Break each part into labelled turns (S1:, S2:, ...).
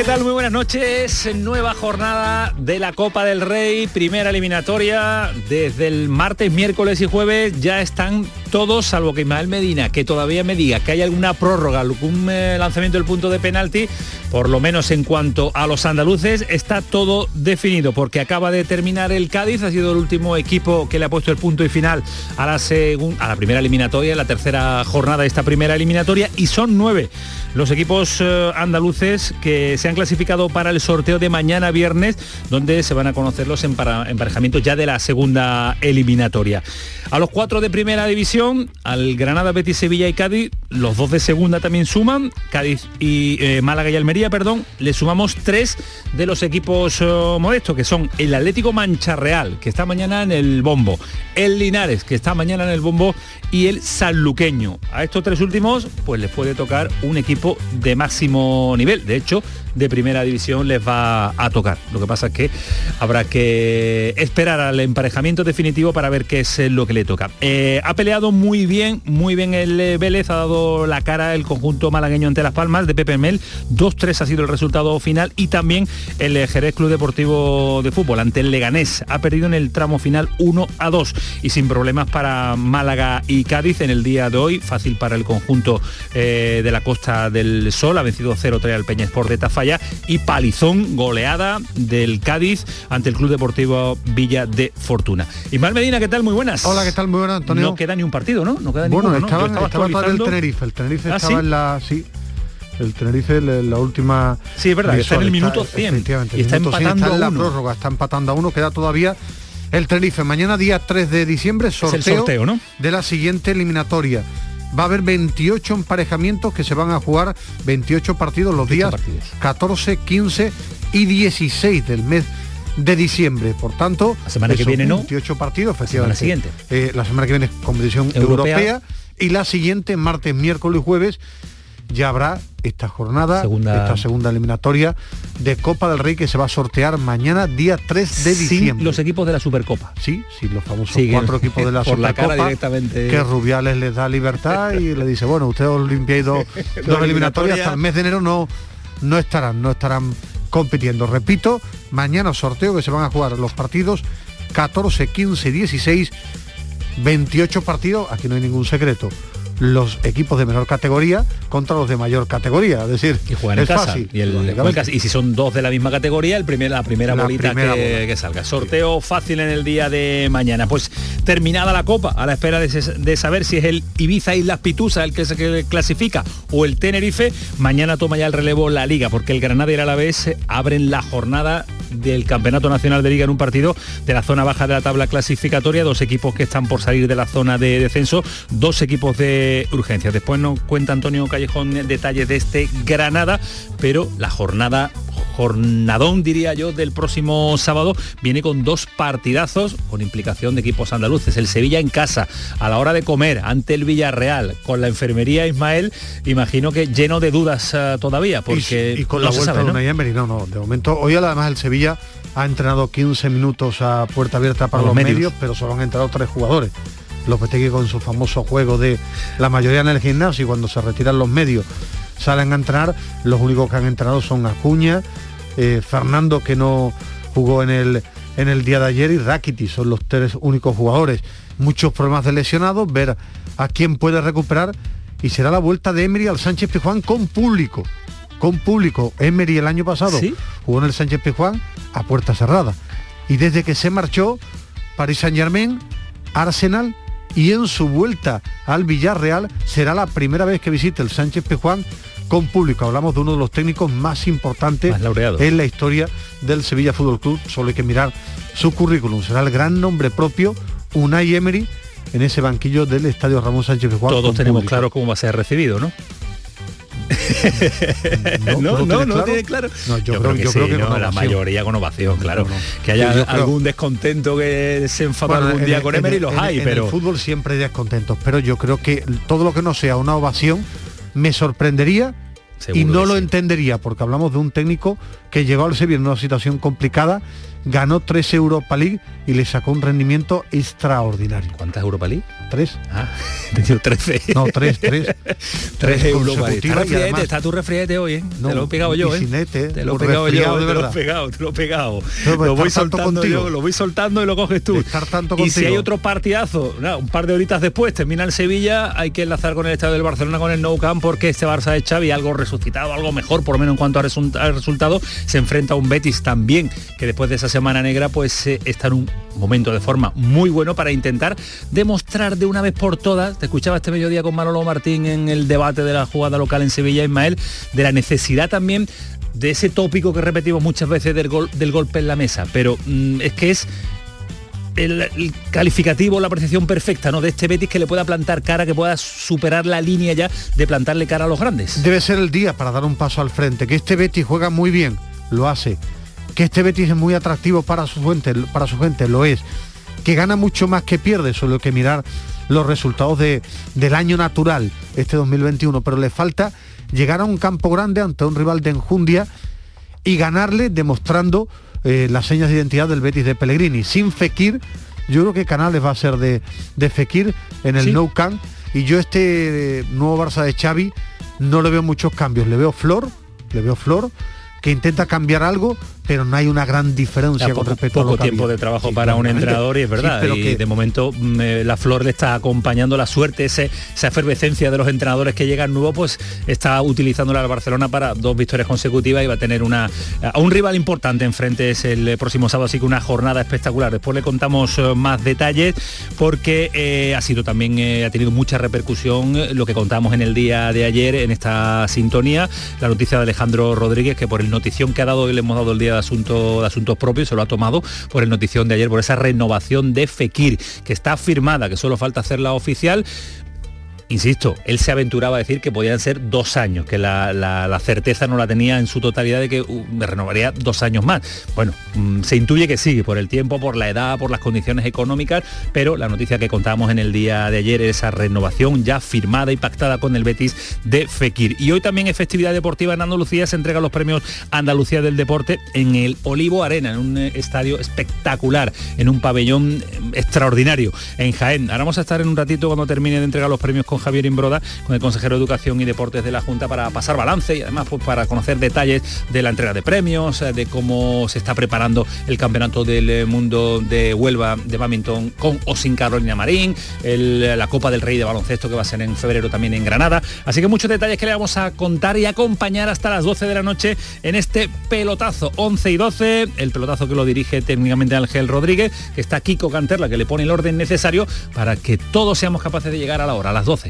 S1: ¿Qué tal? Muy buenas noches. Nueva jornada de la Copa del Rey, primera eliminatoria. Desde el martes, miércoles y jueves ya están todos, salvo que Ismael Medina, que todavía me diga que hay alguna prórroga, algún eh, lanzamiento del punto de penalti, por lo menos en cuanto a los andaluces, está todo definido, porque acaba de terminar el Cádiz, ha sido el último equipo que le ha puesto el punto y final a la, a la primera eliminatoria, la tercera jornada de esta primera eliminatoria, y son nueve los equipos eh, andaluces que se han clasificado para el sorteo de mañana viernes, donde se van a conocer los emparejamientos ya de la segunda eliminatoria. A los cuatro de primera división, al Granada, Betis, Sevilla y Cádiz, los dos de segunda también suman, Cádiz y eh, Málaga y Almería, perdón, le sumamos tres de los equipos eh, modestos, que son el Atlético Mancha Real, que está mañana en el bombo, el Linares, que está mañana en el bombo, y el Sanluqueño. A estos tres últimos, pues les puede tocar un equipo de máximo nivel. De hecho, de primera división les va a tocar. Lo que pasa es que habrá que esperar al emparejamiento definitivo para ver qué es lo que le toca. Eh, ha peleado muy bien, muy bien el eh, Vélez, ha dado la cara el conjunto malagueño ante Las Palmas de Pepe Mel. 2-3 ha sido el resultado final y también el eh, Jerez Club Deportivo de Fútbol ante el Leganés. Ha perdido en el tramo final 1 a 2 y sin problemas para Málaga y Cádiz en el día de hoy. Fácil para el conjunto de la Costa del Sol. Ha vencido 0-3 al Peña Sport de Tafá y palizón, goleada del Cádiz ante el Club Deportivo Villa de Fortuna. Ismael Medina, ¿qué tal? Muy buenas.
S2: Hola, ¿qué tal? Muy buenas, Antonio.
S1: No queda ni un partido, ¿no? No queda
S2: bueno, estaba, estaba, el Tenerife. El Tenerife
S1: ¿Ah,
S2: estaba en la... Sí, el Tenerife la, última
S1: sí es verdad está en el minuto 100
S2: y está empatando está en la prórroga está empatando a uno queda todavía el Tenerife. Mañana día 3 de diciembre sorteo,
S1: el sorteo ¿no?
S2: de la siguiente eliminatoria. Va a haber 28 emparejamientos que se van a jugar 28 partidos los días 14, 15 y 16 del mes de diciembre. Por tanto,
S1: la semana que viene
S2: 28 partidos, efectivamente.
S1: La siguiente.
S2: Eh, la semana que viene competición europea y la siguiente martes, miércoles y jueves ya habrá esta jornada, esta segunda eliminatoria de Copa del Rey que se va a sortear mañana, día 3 de diciembre.
S1: los equipos de la Supercopa.
S2: Sí, sí, los famosos cuatro equipos de la Supercopa.
S1: directamente.
S2: Que Rubiales les da libertad y le dice, bueno, ustedes os limpiáis dos, dos eliminatorias, hasta el mes de enero no, no estarán, no estarán compitiendo. Repito, mañana sorteo que se van a jugar los partidos 14, 15, 16, 28 partidos, aquí no hay ningún secreto los equipos de menor categoría contra los de mayor categoría. Es decir,
S1: y juegan en casa. Y, si son dos de la misma categoría, el primer, la primera bolita que, salga. Sorteo fácil en el día de mañana. Pues terminada la copa, a la espera de, saber si es el Ibiza y las Pitusa el que se clasifica o el Tenerife, mañana toma ya el relevo la liga, porque el Granada y el Alavés abren la jornada del Campeonato Nacional de Liga en un partido de la zona baja de la tabla clasificatoria, dos equipos que están por salir de la zona de descenso, dos equipos de urgencia. Después nos cuenta Antonio Callejón detalles de este Granada, pero la jornada jornadón, diría yo, del próximo sábado, viene con dos partidazos con implicación de equipos andaluces. El Sevilla en casa, a la hora de comer, ante el Villarreal, con la enfermería Ismael, imagino que lleno de dudas uh, todavía, porque...
S2: Y, con la vuelta de Unai Emery, no, no, de momento, hoy además el Sevilla ha entrenado 15 minutos a puerta abierta para los, medios. pero solo han entrado tres jugadores. Lopetegui con su famoso juego de la mayoría en el gimnasio y cuando se retiran los medios salen a entrenar, los únicos que han entrenado son Acuña, eh, Fernando que no jugó en el, en el día de ayer y Rakiti, son los tres únicos jugadores. Muchos problemas de lesionados, ver a quién puede recuperar y será la vuelta de Emery al Sánchez Pijuán con público. Con público. Emery el año pasado jugó en el Sánchez Pijuán a puerta cerrada. Y desde que se marchó, Paris Saint Germain, Arsenal y en su vuelta al Villarreal será la primera vez que visite el Sánchez Pijuán con público. Hablamos de uno de los técnicos más importantes en la historia del Sevilla Fútbol Club. Solo hay que mirar su currículum. Será el gran nombre propio, Unai Emery, en ese banquillo del Estadio Ramón Sánchez Pizjuán.
S1: Todos tenemos claro cómo va a ser recibido, ¿no? no, no, no, tiene claro. No, yo, creo, que, yo creo que no, la mayoría con ovación, claro. Que haya algún descontento que se enfada algún día con Emery, los hay, pero...
S2: En el fútbol siempre hay descontentos, pero yo creo que todo lo que no sea una ovación me sorprendería y no lo entendería, porque hablamos de un técnico que llegó al Sevilla en una situación complicada ganó tres Europa League y le sacó un rendimiento extraordinario.
S1: ¿Cuántas Europa League?
S2: Tres.
S1: Ah, he tenido 13.
S2: No, tres, tres.
S1: tres Europa League. Está, tu refriete hoy, ¿eh? te lo he pegado yo, ¿eh? te lo he pegado yo, te lo he pegado, te lo he pegado. lo voy soltando yo, lo voy soltando y lo coges tú.
S2: estar tanto
S1: y si hay otro partidazo, un par de horitas después, termina el Sevilla, hay que enlazar con el estadio del Barcelona con el Nou Camp porque este Barça de Xavi, algo resucitado, algo mejor, por lo menos en cuanto al resultado, se enfrenta a un Betis también, que después de esa Semana Negra pues eh, está en un momento de forma muy bueno para intentar demostrar de una vez por todas, te escuchaba este mediodía con Manolo Martín en el debate de la jugada local en Sevilla, Ismael, de la necesidad también de ese tópico que repetimos muchas veces del, gol, del golpe en la mesa, pero mm, es que es el, calificativo, la apreciación perfecta ¿no? de este Betis que le pueda plantar cara, que pueda superar la línea ya de plantarle cara a los grandes.
S2: Debe ser el día para dar un paso al frente, que este Betis juega muy bien, lo hace, que este Betis es muy atractivo para su gente, para su gente, lo es, que gana mucho más que pierde, solo que mirar los resultados de, del año natural, este 2021, pero le falta llegar a un campo grande ante un rival de enjundia y ganarle demostrando eh, las señas de identidad del Betis de Pellegrini. Sin Fekir, yo creo que Canales va a ser de, de Fekir en el No Camp. Y yo este nuevo Barça de Xavi no le veo muchos cambios, le veo flor, le veo flor que intenta cambiar algo, pero no hay una gran diferencia
S1: con respecto poco a tiempo de trabajo para un entrenador y es verdad pero y de momento mm, eh, la flor le está acompañando la suerte ese, esa efervescencia de los entrenadores que llegan nuevos pues está utilizando la Barcelona para dos victorias consecutivas y va a tener una a un rival importante enfrente es el próximo sábado así que una jornada espectacular. Después le contamos eh, más detalles porque eh, ha sido también ha tenido mucha repercusión lo que contamos en el día de ayer en esta sintonía. La noticia de Alejandro Rodríguez que por el notición que ha dado y le hemos dado el día de, asunto, de asuntos propios, se lo ha tomado por el notición de ayer, por esa renovación de Fekir, que está firmada, que solo falta hacerla oficial, insisto, él se aventuraba a decir que podían ser dos años, que la, certeza no la tenía en su totalidad de que uh, me renovaría dos años más. Bueno, mm, se intuye que sí, por el tiempo, por la edad, por las condiciones económicas, pero la noticia que contábamos en el día de ayer es esa renovación ya firmada y pactada con el Betis de Fekir. Y hoy también es festividad deportiva en Andalucía, se entregan los premios Andalucía del Deporte en el Olivo Arena, en un eh, estadio espectacular, en un pabellón eh, extraordinario en Jaén. Ahora vamos a estar en un ratito cuando termine de entregar los premios con Javier Imbroda, con el consejero de Educación y Deportes de la Junta para pasar balance y además pues, para conocer detalles de la entrega de premios, eh, de cómo se está preparando el Campeonato del eh, Mundo de Huelva de badminton con o sin Carolina Marín, la Copa del Rey de Baloncesto que va a ser en febrero también en Granada. Así que muchos detalles que le vamos a contar y acompañar hasta las 12 de la noche en este pelotazo 11 y 12, el pelotazo que lo dirige técnicamente Ángel Rodríguez, que está Kiko Canterla que le pone el orden necesario para que todos seamos capaces de llegar a la hora, a las 12.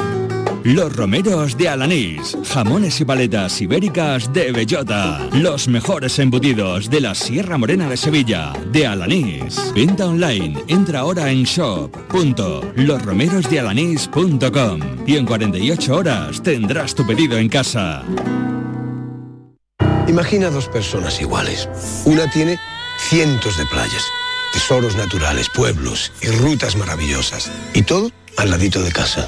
S3: Los romeros de Alanís, jamones y paletas ibéricas de bellota. Los mejores embutidos de la Sierra Morena de Sevilla, de Alanís. Venta online, entra ahora en shop.losromerosdealanís.com y en 48 horas tendrás tu pedido en casa.
S4: Imagina dos personas iguales. Una tiene cientos de playas, tesoros naturales, pueblos y rutas maravillosas. Y todo al ladito de casa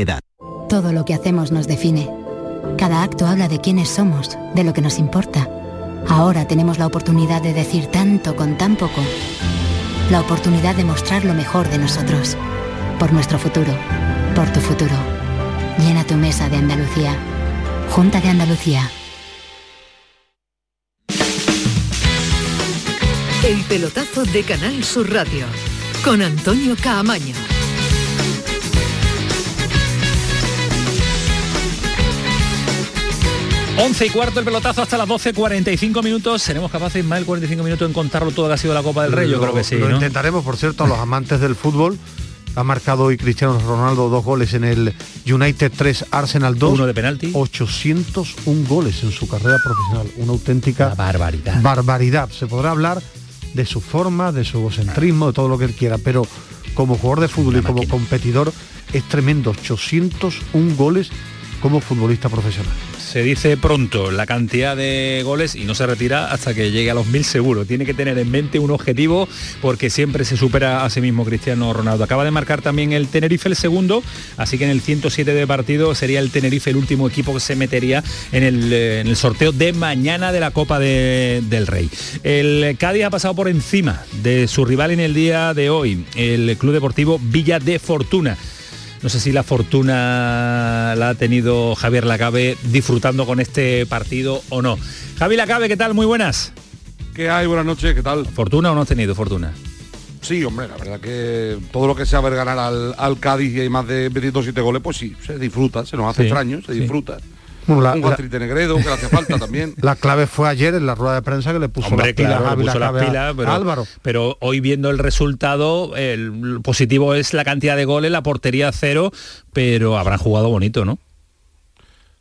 S5: edad.
S6: Todo lo que hacemos nos define. Cada acto habla de quiénes somos, de lo que nos importa. Ahora tenemos la oportunidad de decir tanto con tan poco. La oportunidad de mostrar lo mejor de nosotros. Por nuestro futuro. Por tu futuro. Llena tu mesa de Andalucía. Junta de Andalucía.
S7: El pelotazo de Canal Sur Radio. Con Antonio Caamaño.
S1: 11 y cuarto el pelotazo hasta las 12.45 minutos. ¿Seremos capaces más de 45 minutos en contarlo todo lo que ha sido la Copa del Rey? Yo
S2: Lo-
S1: creo que sí.
S2: Lo
S1: ¿no?
S2: intentaremos, por cierto, a los amantes del fútbol. Ha marcado hoy Cristiano Ronaldo dos goles en el United 3, Arsenal 2.
S1: Uno de penalti.
S2: 801 goles en su carrera profesional. Una auténtica
S1: barbaridad.
S2: barbaridad. Se podrá hablar de su forma, de su egocentrismo, de todo lo que él quiera, pero como jugador de fútbol y como competidor es tremendo. 801 goles como futbolista profesional.
S1: Se dice pronto la cantidad de goles y no se retira hasta que llegue a los mil seguro. Tiene que tener en mente un objetivo porque siempre se supera a sí mismo Cristiano Ronaldo. Acaba de marcar también el Tenerife el segundo, así que en el 107 de partido sería el Tenerife el último equipo que se metería en el, eh, sorteo de mañana de la Copa de- del Rey. El Cádiz ha pasado por encima de su rival en el día de hoy, el Club Deportivo Villa de Fortuna. No sé si la fortuna la ha tenido Javier Lacabe disfrutando con este partido o no. Javi Lacabe, ¿qué tal? Muy buenas.
S8: ¿Qué hay? Buenas noches, ¿qué tal?
S1: ¿Fortuna o no has tenido fortuna?
S8: Sí, hombre, la verdad que todo lo que sea ver ganar al, al Cádiz y hay más de 27 goles, pues sí, se disfruta, se nos hace
S2: Sí,
S8: extraño, se
S2: sí.
S8: disfruta.
S2: Bueno, la-
S8: un que le hace falta también.
S2: La clave fue ayer en la rueda de prensa que le puso
S1: Hombre,
S2: las pilas
S1: claro, puso las pilas, pero,
S2: Álvaro.
S1: pero hoy viendo el resultado, el positivo es la cantidad de goles, la portería cero, pero habrán jugado bonito, ¿no?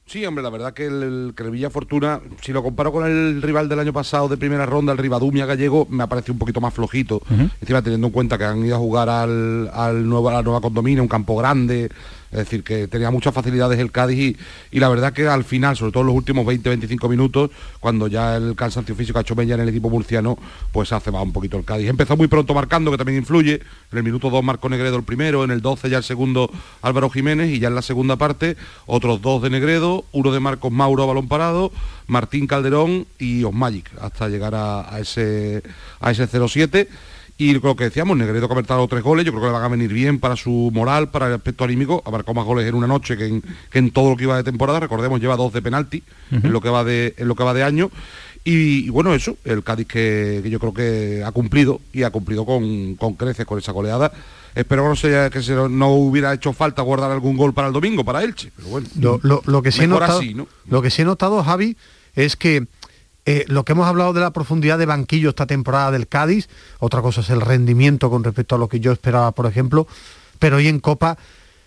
S8: Sí, hombre, la verdad que el, el, que el Villa Fortuna, si lo comparo con el rival del año pasado de primera ronda, el Rivadumia gallego, me ha parecido un poquito más flojito. Encima teniendo en cuenta que han ido a jugar al, al nuevo, a la nueva condominia, un campo grande, es decir, que tenía muchas facilidades el Cádiz y, la verdad que al final, sobre todo en los últimos 20-25 minutos, cuando ya el cansancio físico ha hecho mella en el equipo murciano, pues hace va un poquito el Cádiz. Empezó muy pronto marcando, que también influye. En el minuto 2 marcó Negredo el primero, en el 12 ya el segundo Álvaro Jiménez y ya en la segunda parte otros dos de Negredo, uno de Marcos Mauro a balón parado, Martín Calderón y Osmagic hasta llegar a, a ese, a ese 0-7. Y lo que decíamos, Negredo que ha marcado tres goles, yo creo que le van a venir bien para su moral, para el aspecto anímico, ha marcado más goles en una noche que en, que en todo lo que iba de temporada, recordemos, lleva dos de penalti en, lo que va de, en lo que va de año. Y, y bueno, eso, el Cádiz que, que yo creo que ha cumplido y ha cumplido con, con creces con esa goleada. Espero que no, se, que se, no hubiera hecho falta guardar algún gol para el domingo, para Elche. Pero bueno,
S2: Lo, lo- lo que sí he
S8: mejor
S2: notado,
S8: así, ¿no?
S2: lo que sí he notado, Javi, es que eh, lo que hemos hablado de la profundidad de banquillo esta temporada del Cádiz, otra cosa es el rendimiento con respecto a lo que yo esperaba, por ejemplo, pero hoy en Copa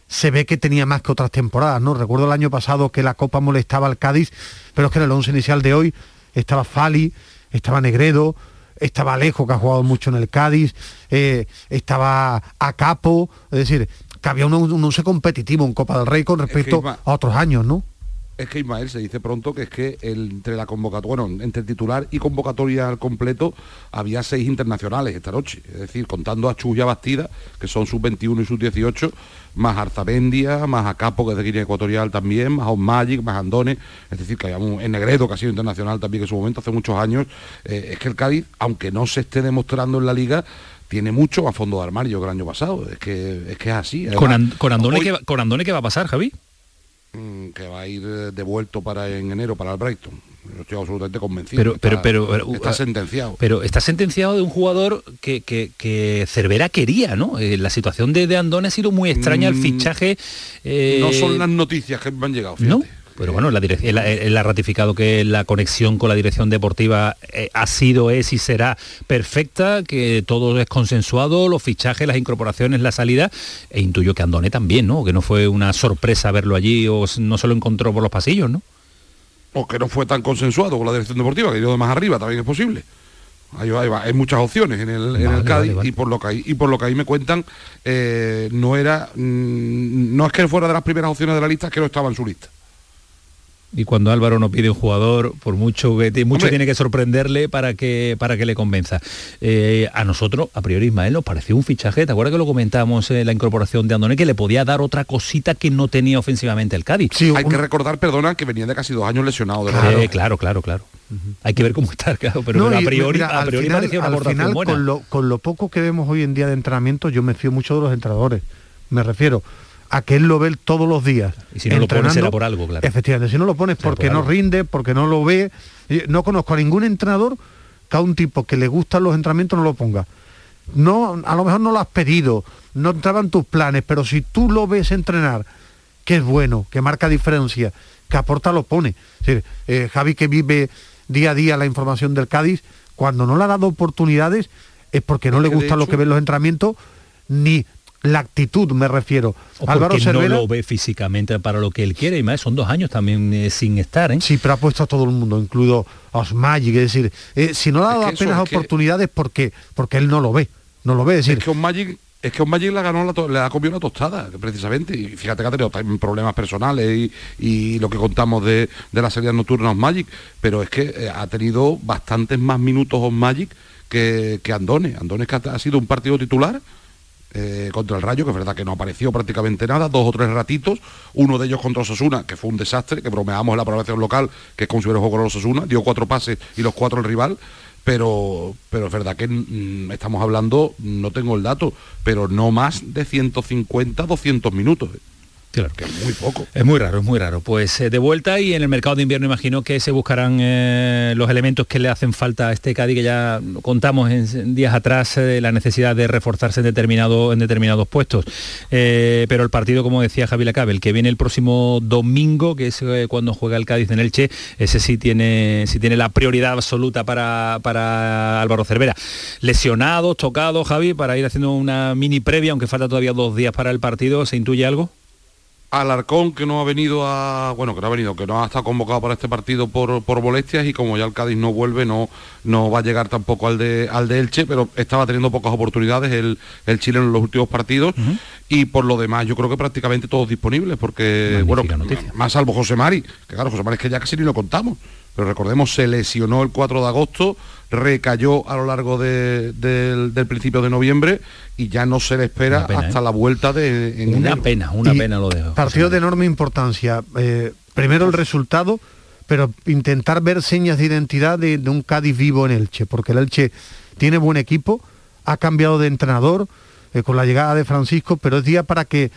S2: se ve que tenía más que otras temporadas, ¿no? Recuerdo el año pasado que la Copa molestaba al Cádiz, pero es que en el once inicial de hoy estaba Fali, estaba Negredo, estaba Alejo, que ha jugado mucho en el Cádiz, eh, estaba Acapo, es decir, que había un, once competitivo en Copa del Rey con respecto a otros años, ¿no?
S8: Es que Ismael se dice pronto que es que entre la convocatoria, bueno, entre titular y convocatoria al completo había seis internacionales esta noche. Es decir, contando a Chuya Bastida, que son sus 21 y sus 18, más Arzabendia, más a Capo, que es de Guinea Ecuatorial también, más Magic, más Andone, es decir, que habíamos en Negredo, que ha sido internacional también en su momento, hace muchos años. Eh, es que el Cádiz, aunque no se esté demostrando en la liga, tiene mucho a fondo de armario que el año pasado. Es que es, que es así.
S1: ¿Con, con, Andone ¿qué, ¿Con Andone qué va a pasar, Javi?
S8: Mm, que va a ir devuelto para en enero para el Brighton. estoy absolutamente convencido.
S1: Pero, pero, pero,
S8: está sentenciado.
S1: Pero está sentenciado de un jugador que, que, Cervera quería, ¿no? Eh, la situación de, de Andone ha sido muy extraña, el mm, fichaje.
S8: Eh, no son las noticias que me han llegado, fíjate.
S1: Pero bueno, la él, ha ratificado que la conexión con la dirección deportiva eh, ha sido, es y será perfecta, que todo es consensuado, los fichajes, las incorporaciones, la salida, e intuyo que Andone también, ¿no? Que no fue una sorpresa verlo allí o no se lo encontró por los pasillos, ¿no?
S8: O que no fue tan consensuado con la dirección deportiva, que yo de más arriba también es posible. Hay, muchas opciones en el, Cádiz y por lo que ahí, y por lo que ahí me cuentan eh, no era mm, no es que fuera de las primeras opciones de la lista que no estaba en su lista
S1: y cuando Álvaro no pide un jugador, por mucho que mucho tiene que sorprenderle para que para que le convenza. Eh, a nosotros, a priori Ismael, nos pareció un fichaje, ¿te acuerdas que lo comentábamos en la incorporación de Andone, que le podía dar otra cosita que no tenía ofensivamente el Cádiz?
S8: Sí, Hay que recordar, perdona, que venía de casi dos años lesionado. De
S1: claro, claro, claro, claro. Hay que ver cómo está, claro, pero, a priori, a priori parecía una al final,
S2: Con lo, con lo poco que vemos hoy en día de entrenamiento, yo me fío mucho de los entrenadores. Me refiero, a que él lo ve todos los días.
S1: Y si no lo pones será por algo, claro.
S2: Efectivamente, si no lo pones porque no rinde, porque no lo ve. No conozco a ningún entrenador que a un tipo que le gustan los entrenamientos no lo ponga. No, a lo mejor no lo has pedido, no entraban tus planes, pero si tú lo ves entrenar, que es bueno, que marca diferencia, que aporta, lo pone. Eh, Javi que vive día a día la información del Cádiz, cuando no le ha dado oportunidades es porque no le gusta lo que ven los entrenamientos, ni la actitud me refiero.
S1: O Álvaro no lo ve físicamente para lo que él quiere y más son dos años también eh, sin estar. ¿eh?
S2: Sí, pero ha puesto a todo el mundo, incluido a Osmagic, es decir, eh, si no le ha dado apenas oportunidades porque porque él no lo ve, no lo ve, es decir,
S8: es que Osmagic es que Osmagic le ganó le ha comido una tostada, precisamente, y fíjate que ha tenido problemas personales y, lo que contamos de, de la serie nocturna Osmagic, pero es que eh, ha tenido bastantes más minutos Osmagic que, que Andone. Andone que ha sido un partido titular eh, contra el Rayo, que es verdad que no apareció prácticamente nada, dos o tres ratitos, uno de ellos contra Osasuna, que fue un desastre, que bromeamos la programación local, que es como si hubiera juego con Osasuna, dio cuatro pases y los cuatro el rival, pero, pero es verdad que mm, estamos hablando, no tengo el dato, pero no más de 150, 200 minutos.
S1: Claro. Que es muy poco. Es muy raro, es muy raro. Pues eh, de vuelta y en el mercado de invierno imagino que se buscarán eh, los elementos que le hacen falta a este Cádiz, que ya contamos en, días atrás eh, la necesidad de reforzarse en, determinado, en determinados puestos. pero el partido, como decía Javi Lacabel, que viene el próximo domingo, que es cuando juega el Cádiz en Elche, ese sí tiene, sí tiene la prioridad absoluta para, para Álvaro Cervera. Lesionados, tocados, Javi, para ir haciendo una mini previa, aunque falta todavía dos días para el partido, ¿se intuye algo?
S8: Alarcón que no ha venido a bueno que no ha venido que no ha estado convocado para este partido por, por molestias y como ya el Cádiz no vuelve no no va a llegar tampoco al de al de Elche pero estaba teniendo pocas oportunidades el, el chileno en los últimos partidos. Y por lo demás yo creo que prácticamente todos disponibles porque bueno más salvo José Mari que claro José Mari es que ya casi ni lo contamos pero recordemos se lesionó el 4 de agosto, recayó a lo largo del, principio de noviembre y ya no se le espera hasta ¿eh? la vuelta de
S1: Una pena, una pena lo dejo.
S2: Partido de enorme importancia. Eh, primero el resultado, pero intentar ver señas de identidad de, un Cádiz vivo en Elche, porque el Elche tiene buen equipo, ha cambiado de entrenador eh, con la llegada de Francisco, pero es día para que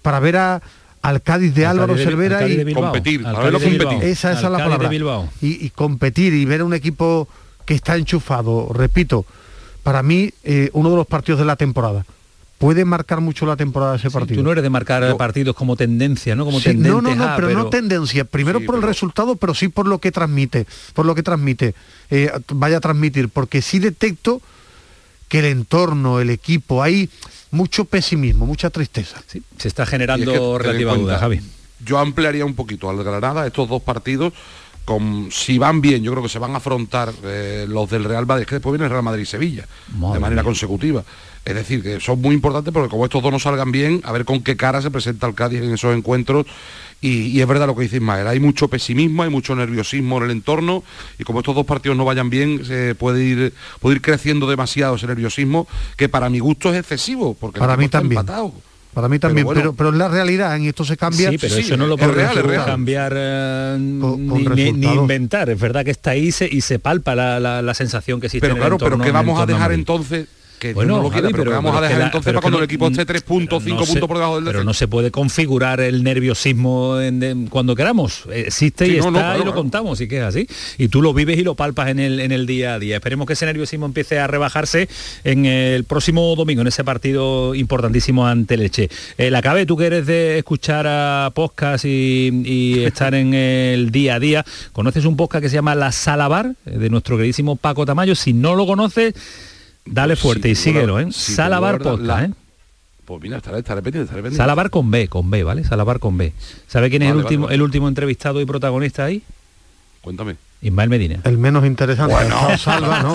S2: para ver a, al Cádiz de Álvaro Cervera y
S8: competir,
S2: Esa, es la palabra. Y, competir y ver un equipo que está enchufado, repito, para mí eh, uno de los partidos de la temporada. Puede marcar mucho la temporada ese partido.
S1: tú no eres de marcar partidos como tendencia, ¿no? Como
S2: no, no, no, pero, no tendencia. Primero por el resultado, pero sí por lo que transmite, por lo que transmite, eh, vaya a transmitir, porque sí detecto que el entorno, el equipo, hay mucho pesimismo, mucha tristeza.
S1: se está generando relativa duda, Javi.
S8: Yo ampliaría un poquito al Granada estos dos partidos. Con, si van bien, yo creo que se van a afrontar eh, los del Real Madrid, que después viene el Real Madrid y Sevilla, de manera consecutiva. Es decir, que son muy importantes porque como estos dos no salgan bien, a ver con qué cara se presenta el Cádiz en esos encuentros y, es verdad lo que dice Ismael, hay mucho pesimismo, hay mucho nerviosismo en el entorno y como estos dos partidos no vayan bien, se puede ir, puede ir creciendo demasiado ese nerviosismo, que para mi gusto es excesivo, porque
S2: para mí también. Para mí también, pero, pero, en la realidad en esto se cambia.
S1: Sí, pero eso no lo puede cambiar eh, ni, inventar. Es verdad que está ahí y se palpa la, sensación que existe.
S8: Pero claro, pero ¿qué vamos a dejar entonces que bueno, no lo quiere, pero, vamos a dejar entonces para cuando el equipo esté 3 puntos, 5 puntos por debajo del
S1: Pero no se puede configurar el nerviosismo en, cuando queramos. Existe y está y lo contamos y que es así. Y tú lo vives y lo palpas en el, en el día a día. Esperemos que ese nerviosismo empiece a rebajarse en el próximo domingo, en ese partido importantísimo ante Leche. Eh, la cabe, tú que eres de escuchar a podcast y, estar en el día a día, ¿conoces un podcast que se llama La Salabar, de nuestro queridísimo Paco Tamayo? Si no lo conoces, Dale pues fuerte y síguelo, ¿eh? Salabar Podcast, ¿eh?
S8: Pues mira, estaré, estaré pendiente, estaré pendiente.
S1: Salabar con B, con B, ¿vale? Salabar con B. ¿Sabe quién es el último el último entrevistado y protagonista ahí?
S8: Cuéntame.
S1: Ismael Medina.
S2: El menos interesante. Bueno. Salva, ¿no?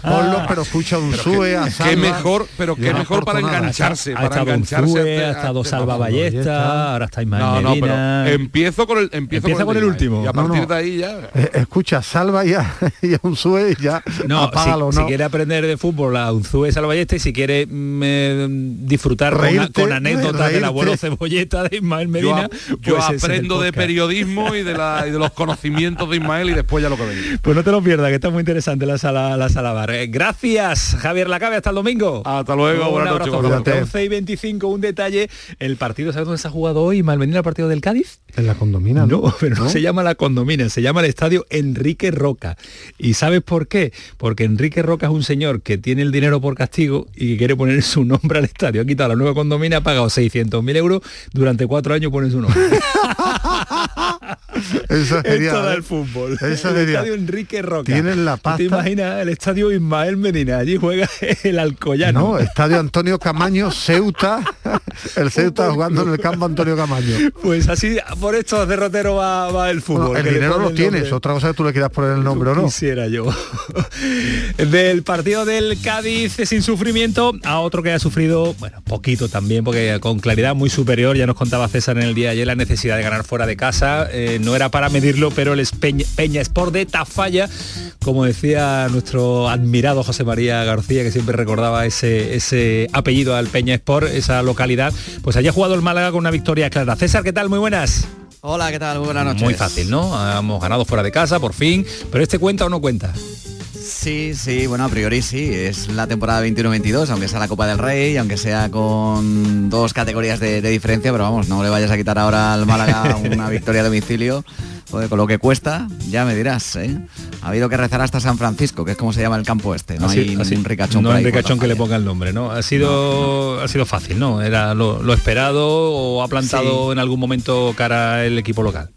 S2: Ponlo, pero escucha un Sue, a
S8: Salva. Qué mejor, pero qué mejor para engancharse.
S1: Ha,
S8: para
S1: engancharse. ha estado Salva Ballesta, ahora está Ismael no, Medina.
S8: No, empiezo con el, empiezo
S1: Empieza con el, último.
S8: Y a partir de ahí ya.
S2: Eh, escucha, Salva ya y a un Sue ya.
S1: No, apágalo, si, ¿no? si quiere aprender de fútbol a un Sue Salva Ballesta y si quiere mm, disfrutar con, anécdotas del abuelo cebolleta de Ismael Medina.
S8: Yo, pues aprendo de periodismo y de, la, y de los conocimientos de Ismael y después ya lo que.
S1: Pues no te lo pierdas, que está muy interesante la sala, la sala bar. Eh, gracias, Javier Lacabe, hasta el domingo.
S8: Hasta luego,
S1: un buenas noches. 11 y 25, un detalle. El partido, ¿sabes dónde se ha jugado hoy? Malvendina, el partido del Cádiz.
S2: En la condomina.
S1: No, pero no, se llama la condomina, se llama el estadio Enrique Roca. ¿Y sabes por qué? Porque Enrique Roca es un señor que tiene el dinero por castigo y que quiere poner su nombre al estadio. Ha quitado la nueva condomina, ha pagado 600.000 euros, durante cuatro años pone su nombre.
S2: Eso sería,
S1: Esto el fútbol. Eso el estadio Enrique Roca.
S2: Tienen la pasta.
S1: ¿Te imaginas el estadio Ismael Medina? Allí juega el Alcoyano.
S2: No, estadio Antonio Camaño, Ceuta. El Ceuta jugando en el campo Antonio Camaño.
S1: Pues así, por estos derroteros va, va el fútbol.
S2: el dinero lo tienes, otra cosa que tú le quieras poner el nombre o no.
S1: Quisiera yo. del partido del Cádiz sin sufrimiento a otro que ha sufrido, bueno, poquito también, porque con claridad muy superior, ya nos contaba César en el día de ayer la necesidad de ganar fuera de casa. Eh, no era para medirlo, pero el Peña, Peña Sport de Tafalla, como decía nuestro admirado José María García, que siempre recordaba ese, ese apellido al Peña Sport, esa localidad, pues haya jugado el Málaga con una victoria clara. César, ¿qué tal? Muy buenas.
S9: Hola, ¿qué tal? Muy buenas noches.
S1: Muy fácil, ¿no? Hemos ganado fuera de casa, por fin. Pero este cuenta o no cuenta.
S9: Sí, sí, bueno, a priori sí, es la temporada 21-22, aunque sea la Copa del Rey, aunque sea con dos categorías de, diferencia, pero vamos, no le vayas a quitar ahora al Málaga una victoria a domicilio, con lo que cuesta, ya me dirás, ¿eh? Ha habido que rezar hasta San Francisco, que es como se llama el campo este, no hay ningún ricachón
S1: No hay ricachón que le ponga el nombre, ¿no? Ha sido, ha sido fácil, ¿no? Era lo, esperado o ha plantado en algún momento cara el equipo local.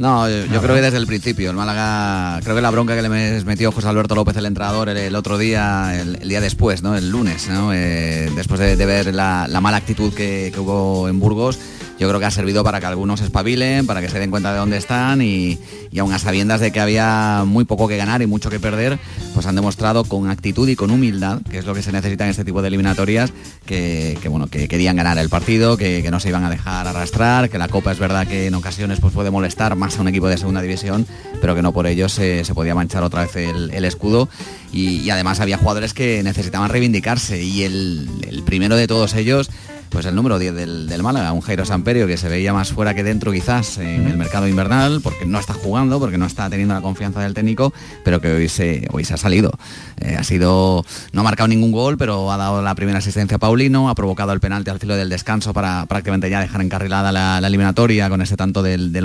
S9: No, yo, creo que desde el principio, el Málaga, creo que la bronca que le metió José Alberto López, el entrenador, el, otro día, el, día después, ¿no? El lunes, ¿no? Eh, después de, ver la, mala actitud que, hubo en Burgos, yo creo que ha servido para que algunos espabilen, para que se den cuenta de dónde están y, y aun a sabiendas de que había muy poco que ganar y mucho que perder, pues han demostrado con actitud y con humildad, que es lo que se necesita en este tipo de eliminatorias, que, bueno, que querían ganar el partido, que, no se iban a dejar arrastrar, que la Copa es verdad que en ocasiones pues puede molestar más a un equipo de segunda división, pero que no por ello se, podía manchar otra vez el, escudo. Y, además había jugadores que necesitaban reivindicarse y el primero de todos ellos pues el número 10 del, del, Málaga, un Jairo Samperio que se veía más fuera que dentro quizás en el mercado invernal, porque no está jugando, porque no está teniendo la confianza del técnico, pero que hoy se, hoy se ha salido. Eh, ha sido, no ha marcado ningún gol, pero ha dado la primera asistencia a Paulino, ha provocado el penalti al filo del descanso para prácticamente ya dejar encarrilada la, eliminatoria con ese tanto del, del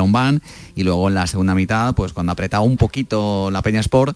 S9: y luego en la segunda mitad, pues cuando ha apretado un poquito la Peña Sport,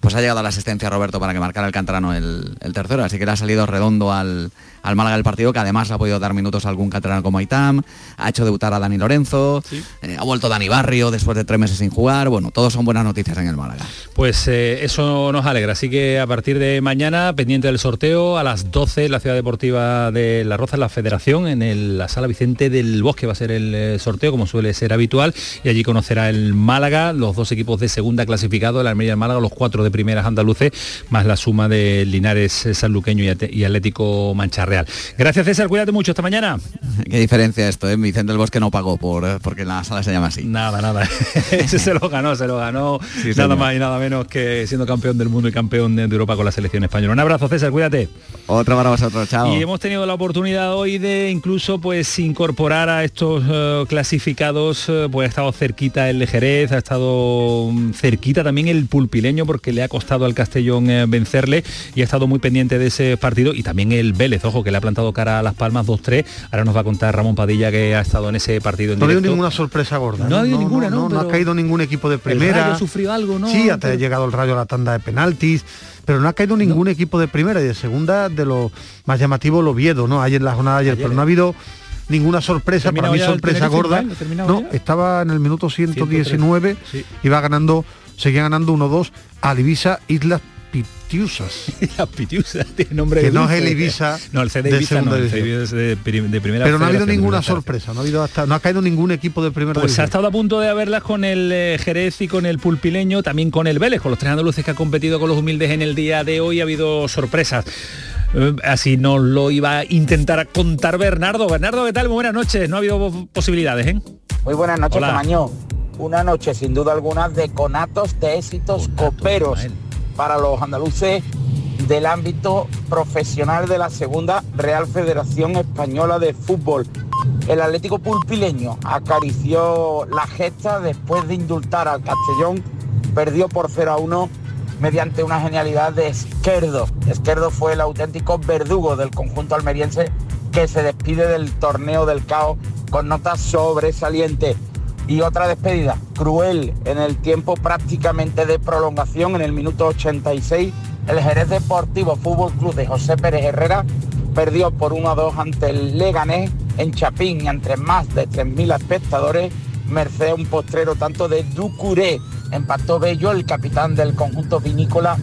S9: pues ha llegado la asistencia a Roberto para que marcara el canterano el, el tercero, así que le ha salido redondo al, al Málaga del partido, que además ha podido dar minutos a algún catalán como Aitam, ha hecho debutar a Dani Lorenzo, eh, ha vuelto Dani Barrio después de tres meses sin jugar, bueno, todos son buenas noticias en el Málaga.
S1: Pues eh, eso nos alegra, así que a partir de mañana, pendiente del sorteo, a las 12 la Ciudad Deportiva de La Roza, en la Federación, en la Sala Vicente del Bosque va a ser el eh, sorteo, como suele ser habitual, y allí conocerá el Málaga, los dos equipos de segunda clasificado, el Almería del Málaga, los cuatro de primeras andaluces, más la suma de Linares, Sanluqueño y Atlético Mancharreal. Gracias César, cuídate mucho, esta mañana.
S9: Qué diferencia esto, ¿eh? Vicente del Bosque no pagó por, eh, porque la sala se llama así.
S1: Nada, nada. Ese se lo ganó, se lo ganó nada más y nada menos que siendo campeón del mundo y campeón de Europa con la selección española. Un abrazo César, cuídate.
S9: Otro para vosotros, chao.
S1: Y hemos tenido la oportunidad hoy de incluso pues incorporar a estos eh, clasificados, eh, pues ha estado cerquita el Jerez, ha estado mm, cerquita también el Pulpileño porque le ha costado al Castellón eh, vencerle y ha estado muy pendiente de ese partido y también el Vélez, ojo, que le ha plantado cara a Las Palmas 2-3. Ahora nos va a contar Ramón Padilla que ha estado en ese partido en
S2: No ha habido ninguna sorpresa gorda.
S1: No ha habido ninguna, ¿no?
S2: No, ha caído ningún equipo de
S1: El
S2: primera.
S1: Rayo sufrió algo, ¿no?
S2: Sí, hasta ha llegado el Rayo a la tanda de penaltis, pero no ha caído ningún equipo de primera y de segunda de lo más llamativo el Oviedo, ¿no? Ayer en la jornada de ayer, pero no ha habido ninguna sorpresa, para
S1: ¿Terminado
S2: mí
S1: el
S2: sorpresa gorda. No,
S1: ya?
S2: estaba en el minuto 119
S1: Sí.
S2: iba ganando, seguía ganando 1-2 al Ibiza Islas Pitiusas.
S1: Las Pitiusas, tiene nombre
S2: Que
S1: de
S2: no es el Ibiza
S1: No, el CD
S2: de
S1: Ibiza no,
S2: segunda
S1: el CD es de, prim- de primera
S2: Pero no ha habido ninguna sorpresa, no ha habido hasta, no ha caído ningún equipo de primera
S1: Pues ha estado a punto de haberlas con el eh, Jerez y con el Pulpileño, también con el Vélez, con los tres andaluces que ha competido con los humildes en el día de hoy, ha habido sorpresas. Eh, así nos lo iba a intentar contar Bernardo. Bernardo, ¿qué tal? Muy buenas noches. No ha habido posibilidades, ¿eh?
S10: Muy buenas noches,
S1: Hola.
S10: Tamaño. Una noche sin duda alguna de conatos de éxitos coperos para los andaluces del ámbito profesional de la segunda Real Federación Española de Fútbol. El Atlético Pulpileño acarició la gesta después de indultar al Castellón, perdió por 0 a 1 mediante una genialidad de Esquerdo. Esquerdo fue el auténtico verdugo del conjunto almeriense que se despide del torneo del caos con notas sobresalientes. Y otra despedida, cruel en el tiempo prácticamente de prolongación, en el minuto 86, el Jerez Deportivo Fútbol Club de José Pérez Herrera perdió por 1 a 2 ante el Leganés en Chapín y entre más de 3.000 espectadores, merced a un postrero tanto de Ducuré. Empató Bello, el capitán del conjunto vinícola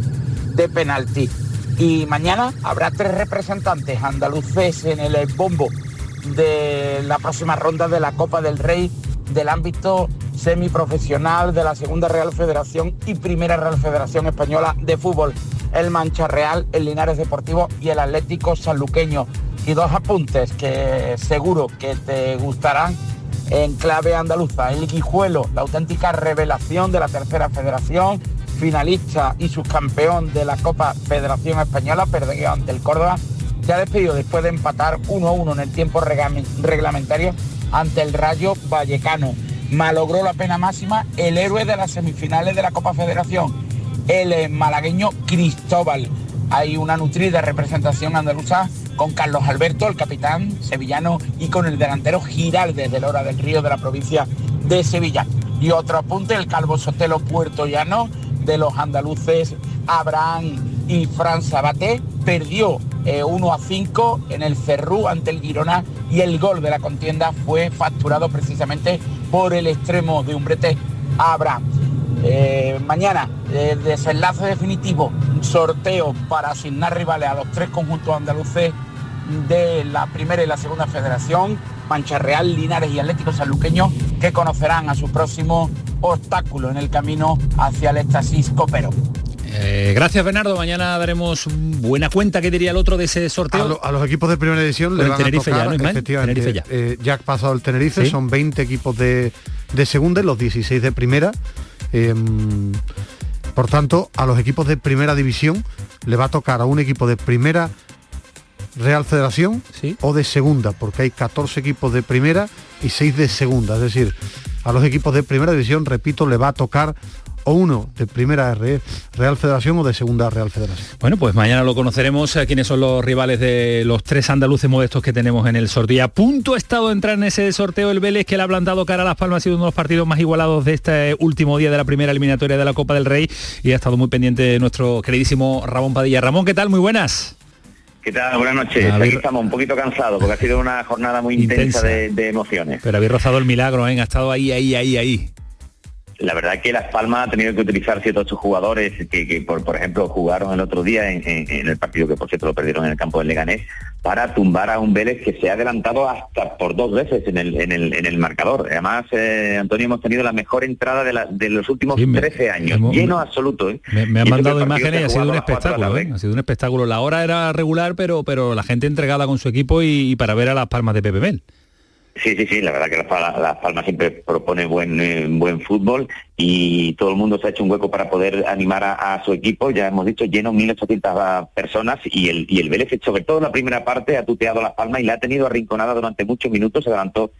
S10: de penalti. Y mañana habrá tres representantes andaluces en el bombo de la próxima ronda de la Copa del Rey del ámbito semiprofesional de la Segunda Real Federación y Primera Real Federación Española de Fútbol. El Mancha Real, el Linares Deportivo y el Atlético Sanluqueño. Y dos apuntes que seguro que te gustarán en clave andaluza. El Guijuelo, la auténtica revelación de la tercera federación, finalista y subcampeón de la Copa Federación Española, perdió ante el Córdoba, se ha despedido después de empatar 1 a 1 en el tiempo reglamentario ante el Rayo Vallecano. Malogró la pena máxima el héroe de las semifinales de la Copa Federación, el eh, malagueño Cristóbal. Hay una nutrida representación andaluza con Carlos Alberto, el capitán sevillano, y con el delantero Giraldes de Lora del Río de la provincia de Sevilla. Y otro apunte, el Calvo Sotelo puertollano de los andaluces Abraham y Fran Sabaté perdió eh, 1 a 5 en el Cerrú ante el Girona y el gol de la contienda fue facturado precisamente por el extremo de Umbrete Abraham. Eh, mañana, desenlace definitivo, sorteo para asignar rivales a los tres conjuntos andaluces de la primera y la segunda federación, Mancha Real, Linares y Atlético Sanluqueño, que conocerán a su próximo obstáculo en el camino hacia el éxtasis copero.
S1: Eh, gracias, Bernardo. Mañana daremos buena cuenta, que diría el otro de ese sorteo.
S2: A, lo- a los equipos de primera división le van
S1: Tenerife
S2: a
S1: ya,
S2: tocar,
S1: ¿no, Ismael?
S2: efectivamente,
S1: Tenerife ya.
S2: eh, ya ha pasado el Tenerife,
S1: Sí.
S2: son 20 equipos de, de segunda y los 16 de primera. Em, por tanto, a los equipos de primera división le va a tocar a un equipo de primera Real Federación o de segunda, porque hay 14 equipos de primera y 6 de segunda. Es decir, a los equipos de primera división, repito, le va a tocar o uno de primera Re- Real Federación o de segunda Real Federación.
S1: Bueno, pues mañana lo conoceremos eh, quiénes son los rivales de los tres andaluces modestos que tenemos en el sorteo. A punto ha estado de entrar en ese sorteo el Vélez que le ha plantado cara a Las Palmas, ha sido uno de los partidos más igualados de este último día de la primera eliminatoria de la Copa del Rey y ha estado muy pendiente nuestro queridísimo Ramón Padilla. Ramón, ¿qué tal? Muy buenas.
S11: ¿Qué tal? Buenas noches. Aquí estamos un poquito cansados porque ha sido una jornada muy intensa,
S1: Intensa.
S11: de, de emociones.
S1: Pero habéis rozado el milagro, ¿eh? ha estado ahí, ahí, ahí, ahí.
S11: La verdad que Las Palmas ha tenido que utilizar ciertos jugadores que, que, por, por ejemplo, jugaron el otro día en, en- en el partido que, por cierto, lo perdieron en el campo del Leganés para tumbar a un Vélez que se ha adelantado hasta por dos veces en el, en el, en el marcador. Además, eh, Antonio, hemos tenido la mejor entrada de, la- de los últimos
S1: Sí, me-
S11: 13 años. lleno absoluto. ¿eh?
S1: Me, me han mandado imágenes y ha sido un espectáculo, ¿eh? ha sido un espectáculo. La hora era regular, pero, pero la gente entregada con su equipo y, y para ver a las palmas de Pepe Mel.
S11: Sí, sí, sí, la verdad que Las Palmas siempre propone buen, eh, buen fútbol y todo el mundo se ha hecho un hueco para poder animar a, su equipo. Ya hemos dicho, lleno 1.800 personas y el, y el Vélez, sobre todo en la primera parte, ha tuteado Las Palmas y la ha tenido arrinconada durante muchos minutos. Se levantó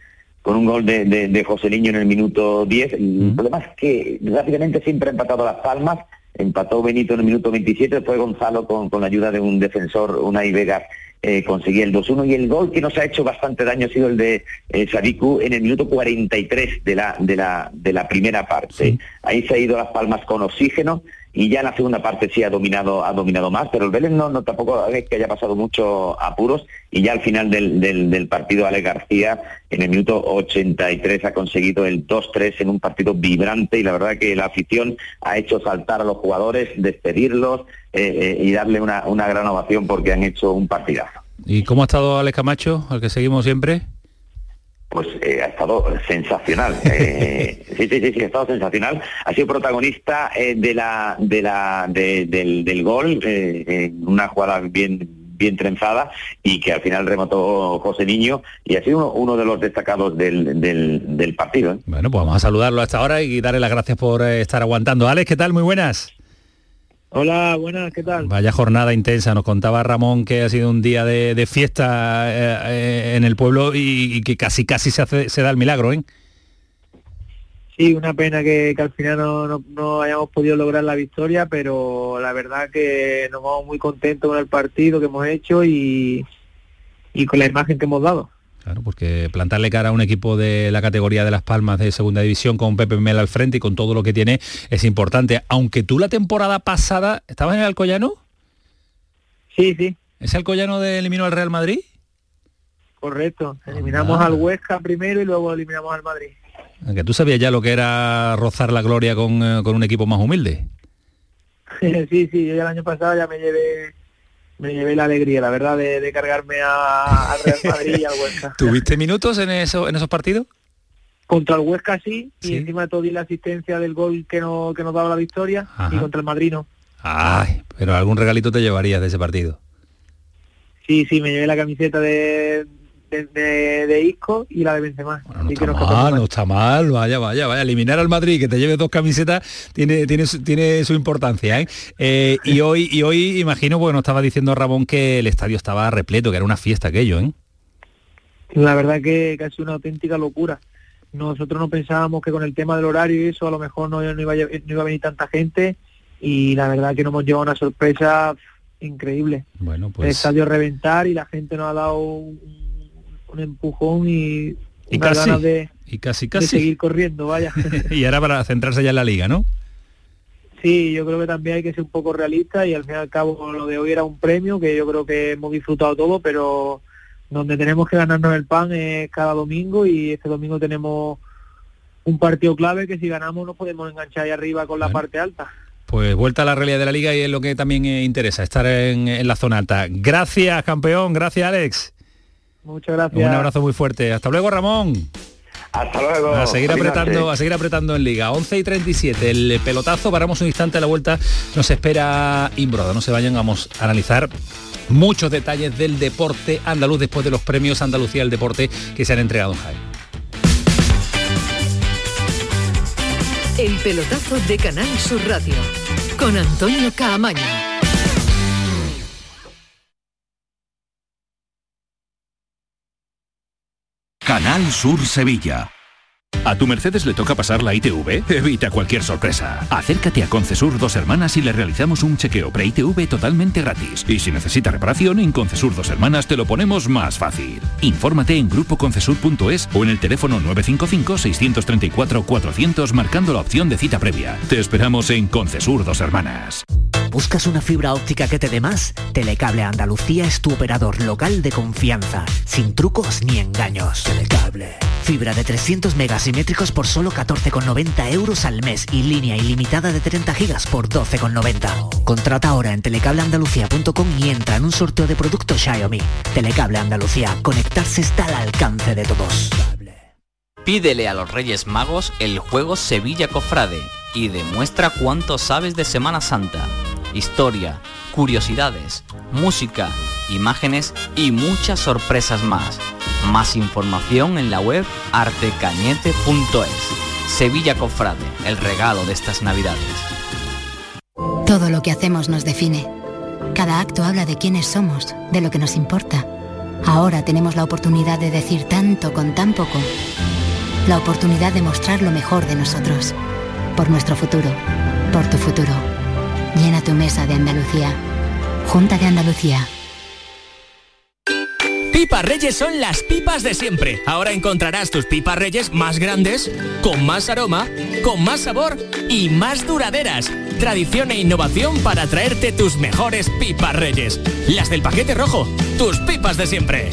S11: con un gol de, de, José Niño en el minuto 10. El problema es que rápidamente siempre ha empatado Las Palmas. Empató Benito en el minuto 27, fue Gonzalo con, con la ayuda de un defensor, Unai Vegas, eh, conseguía el 2-1 y el gol que nos ha hecho bastante daño ha sido el de eh, Sadiku en el minuto 43 de la, de la, de la primera parte. Ahí se ha ido las palmas con oxígeno y ya en la segunda parte sí ha dominado, ha dominado más, pero el Vélez no, tampoco es que haya pasado mucho apuros y ya al final del, del, partido Ale García en el minuto 83 ha conseguido el 2-3 en un partido vibrante y la verdad que la afición ha hecho saltar a los jugadores, despedirlos eh, eh, y darle una, una gran ovación porque han hecho un partidazo.
S1: ¿Y cómo ha estado Alex Camacho, al que seguimos siempre?
S11: Pues eh, ha estado sensacional. Eh, sí, sí, sí, ha estado sensacional. Ha sido protagonista eh, de la, de la, del, gol, en una jugada bien bien trenzada y que al final remató José Niño y ha sido uno, de los destacados del, del, partido.
S1: Bueno, pues vamos a saludarlo hasta ahora y darle las gracias por estar aguantando. Alex, ¿qué tal? Muy buenas.
S12: Hola, buenas, ¿qué tal?
S1: Vaya jornada intensa, nos contaba Ramón que ha sido un día de, fiesta eh, eh, en el pueblo y, que casi casi se, hace, se da el milagro, ¿eh?
S12: Sí, una pena que, al final no, hayamos podido lograr la victoria, pero la verdad que nos vamos muy contentos con el partido que hemos hecho y con la imagen que hemos dado.
S1: Claro, porque plantarle cara a un equipo de la categoría de Las Palmas de segunda división con Pepe Mel al frente y con todo lo que tiene es importante. Aunque tú la temporada pasada, ¿estabas en el Alcoyano?
S12: Sí, sí.
S1: ¿Ese Alcoyano de eliminó al Real Madrid?
S12: Correcto. Eliminamos al Huesca primero y luego eliminamos al Madrid.
S1: Aunque tú sabías ya lo que era rozar la gloria con, eh, con un equipo más humilde.
S12: sí, sí, yo el año pasado ya me llevé me llevé la alegría, la verdad, de, cargarme a, Real Madrid y al Huesca.
S1: ¿Tuviste minutos en, eso, en esos partidos?
S12: Contra el Huesca sí, y encima de todo di la asistencia del gol que, no, que nos daba la victoria, y contra el Madrid no.
S1: Ay, pero algún regalito te llevarías de ese partido.
S12: Sí, sí, me llevé la camiseta de, de, Isco y la de Benzema.
S1: no, está mal, no está mal, vaya, vaya, vaya. Eliminar al Madrid, que te lleve dos camisetas, tiene, tiene, tiene su importancia. ¿eh? Eh, y hoy, y hoy imagino, bueno, estaba diciendo Ramón que el estadio estaba repleto, que era una fiesta aquello, ¿eh?
S12: La verdad que casi una auténtica locura. Nosotros no pensábamos que con el tema del horario y eso a lo mejor no, iba, a, no iba a venir tanta gente y la verdad que nos hemos llevado una sorpresa increíble.
S1: Bueno, pues...
S12: El estadio reventar y la gente nos ha dado un un empujón y,
S1: y casi,
S12: de,
S1: y casi, casi.
S12: seguir corriendo, vaya.
S1: y ahora para centrarse ya en la liga, ¿no?
S12: Sí, yo creo que también hay que ser un poco realista y al fin y al cabo lo de hoy era un premio que yo creo que hemos disfrutado todo, pero donde tenemos que ganarnos el pan es cada domingo y este domingo tenemos un partido clave que si ganamos nos podemos enganchar ahí arriba con la parte alta.
S1: Pues vuelta a la realidad de la liga y es lo que también interesa, estar en, en la zona alta. Gracias, campeón. Gracias, Alex.
S12: Muchas gracias.
S1: Un abrazo muy fuerte. Hasta luego, Ramón.
S11: Hasta luego.
S1: A seguir apretando, a seguir apretando en liga. 11 y 37. El pelotazo, paramos un instante a la vuelta. Nos espera Imbroda. No se vayan, vamos a analizar muchos detalles del deporte andaluz después de los premios Andalucía del Deporte que se han entregado en Jaén.
S7: El pelotazo de Canal Sur Radio con Antonio Caamaño.
S13: Canal Sur Sevilla. ¿A tu Mercedes le toca pasar la ITV? Evita cualquier sorpresa. Acércate a Concesur Dos Hermanas y le realizamos un chequeo pre-ITV totalmente gratis. Y si necesita reparación, en Concesur Dos Hermanas te lo ponemos más fácil. Infórmate en grupoconcesur.es o en el teléfono 955-634-400 marcando la opción de cita previa. Te esperamos en Concesur Dos Hermanas.
S14: ¿Buscas una fibra óptica que te dé más? Telecable Andalucía es tu operador local de confianza, sin trucos ni engaños. Telecable. Fibra de 300 megasimétricos por solo 14,90 euros al mes y línea ilimitada de 30 gigas por 12,90. Contrata ahora en telecableandalucía.com y entra en un sorteo de productos Xiaomi. Telecable Andalucía, conectarse está al alcance de todos.
S15: Pídele a los Reyes Magos el juego Sevilla Cofrade y demuestra cuánto sabes de Semana Santa historia, curiosidades, música, imágenes y muchas sorpresas más. Más información en la web artecañete.es. Sevilla Cofrade, el regalo de estas navidades.
S6: Todo lo que hacemos nos define. Cada acto habla de quiénes somos, de lo que nos importa. Ahora tenemos la oportunidad de decir tanto con tan poco. La oportunidad de mostrar lo mejor de nosotros. Por nuestro futuro. Por tu futuro. Llena tu mesa de Andalucía. Junta de Andalucía.
S16: Pipas Reyes son las pipas de siempre. Ahora encontrarás tus pipas Reyes más grandes, con más aroma, con más sabor y más duraderas. Tradición e innovación para traerte tus mejores pipas Reyes. Las del paquete rojo, tus pipas de siempre.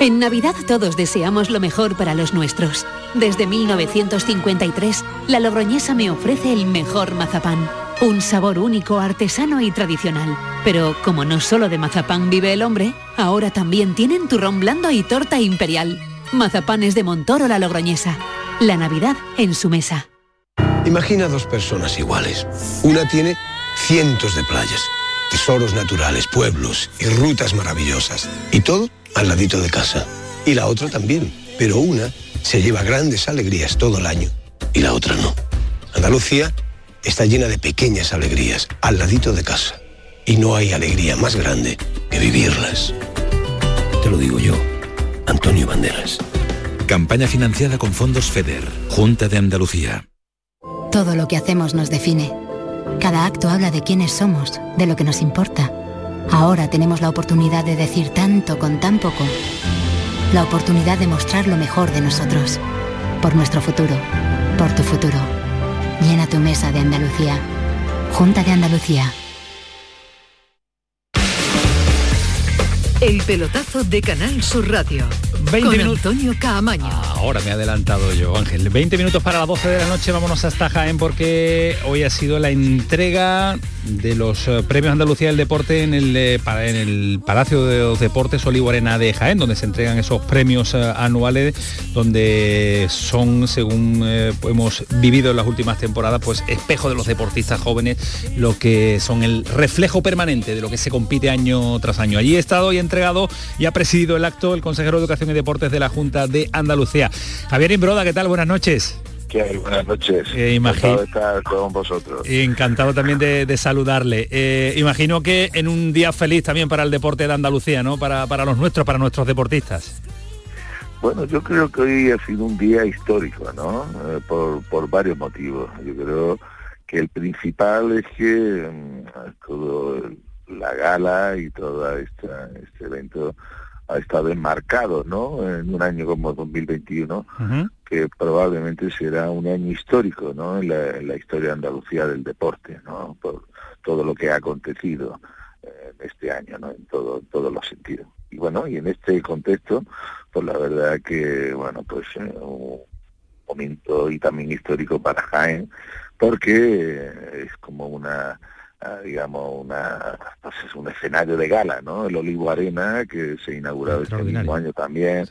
S17: En Navidad todos deseamos lo mejor para los nuestros. Desde 1953, la Logroñesa me ofrece el mejor mazapán. Un sabor único, artesano y tradicional. Pero como no solo de mazapán vive el hombre, ahora también tienen turrón blando y torta imperial. Mazapanes de Montoro la Logroñesa. La Navidad en su mesa.
S4: Imagina dos personas iguales. Una tiene cientos de playas, tesoros naturales, pueblos y rutas maravillosas. Y todo al ladito de casa. Y la otra también. Pero una se lleva grandes alegrías todo el año y la otra no. Andalucía está llena de pequeñas alegrías al ladito de casa. Y no hay alegría más grande que vivirlas. Te lo digo yo, Antonio Banderas.
S18: Campaña financiada con fondos FEDER, Junta de Andalucía.
S6: Todo lo que hacemos nos define. Cada acto habla de quiénes somos, de lo que nos importa. Ahora tenemos la oportunidad de decir tanto con tan poco. La oportunidad de mostrar lo mejor de nosotros. Por nuestro futuro. Por tu futuro. Llena tu mesa de Andalucía. Junta de Andalucía.
S7: El pelotazo de Canal Sur Radio.
S1: 20
S7: con
S1: minutos.
S7: Antonio Caamaño.
S1: Ahora me he adelantado yo, Ángel. 20 minutos para las 12 de la noche, vámonos hasta Jaén porque hoy ha sido la entrega de los eh, premios Andalucía del Deporte en el, eh, en el Palacio de los Deportes Olivo Arena de Jaén, donde se entregan esos premios eh, anuales, donde son, según hemos vivido en las últimas temporadas, pues espejo de los deportistas jóvenes, lo que son el reflejo permanente de lo que se compite año tras año. Allí he estado y entregado y ha presidido el acto el consejero de Educación y Deportes de la Junta de Andalucía. Javier Imbroda, ¿qué tal? Buenas noches.
S19: Buenas noches.
S1: Eh, imagino-
S19: estar con vosotros.
S1: Encantado también de, de saludarle. Eh, imagino que en un día feliz también para el deporte de Andalucía, ¿no? Para, para los nuestros, para nuestros deportistas.
S19: Bueno, yo creo que hoy ha sido un día histórico, ¿no? Eh, por, por varios motivos. Yo creo que el principal es que mm, todo la gala y todo esta, este evento ha estado enmarcado, ¿no? En un año como 2021, probablemente será un año histórico, ¿no? En la, en la historia de Andalucía del deporte, ¿no? Por todo lo que ha acontecido eh, en este año, ¿no? En todo, en todos los sentidos. Y bueno, y en este contexto, pues la verdad que, bueno, pues eh, un momento y también histórico para Jaén, porque eh, es como una digamos una pues es un escenario de gala no el Olivo Arena que se inauguró este mismo año también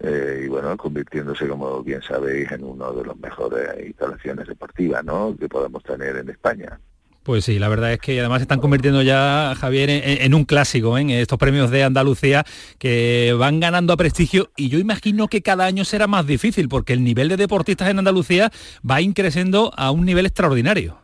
S19: eh, y bueno convirtiéndose como bien sabéis en uno de los mejores instalaciones deportivas no que podemos tener en España.
S1: Pues sí, la verdad es que además se están convirtiendo ya, Javier, en, en un clásico, ¿eh? en estos premios de Andalucía que van ganando a prestigio y yo imagino que cada año será más difícil porque el nivel de deportistas en Andalucía va increciendo a un nivel extraordinario.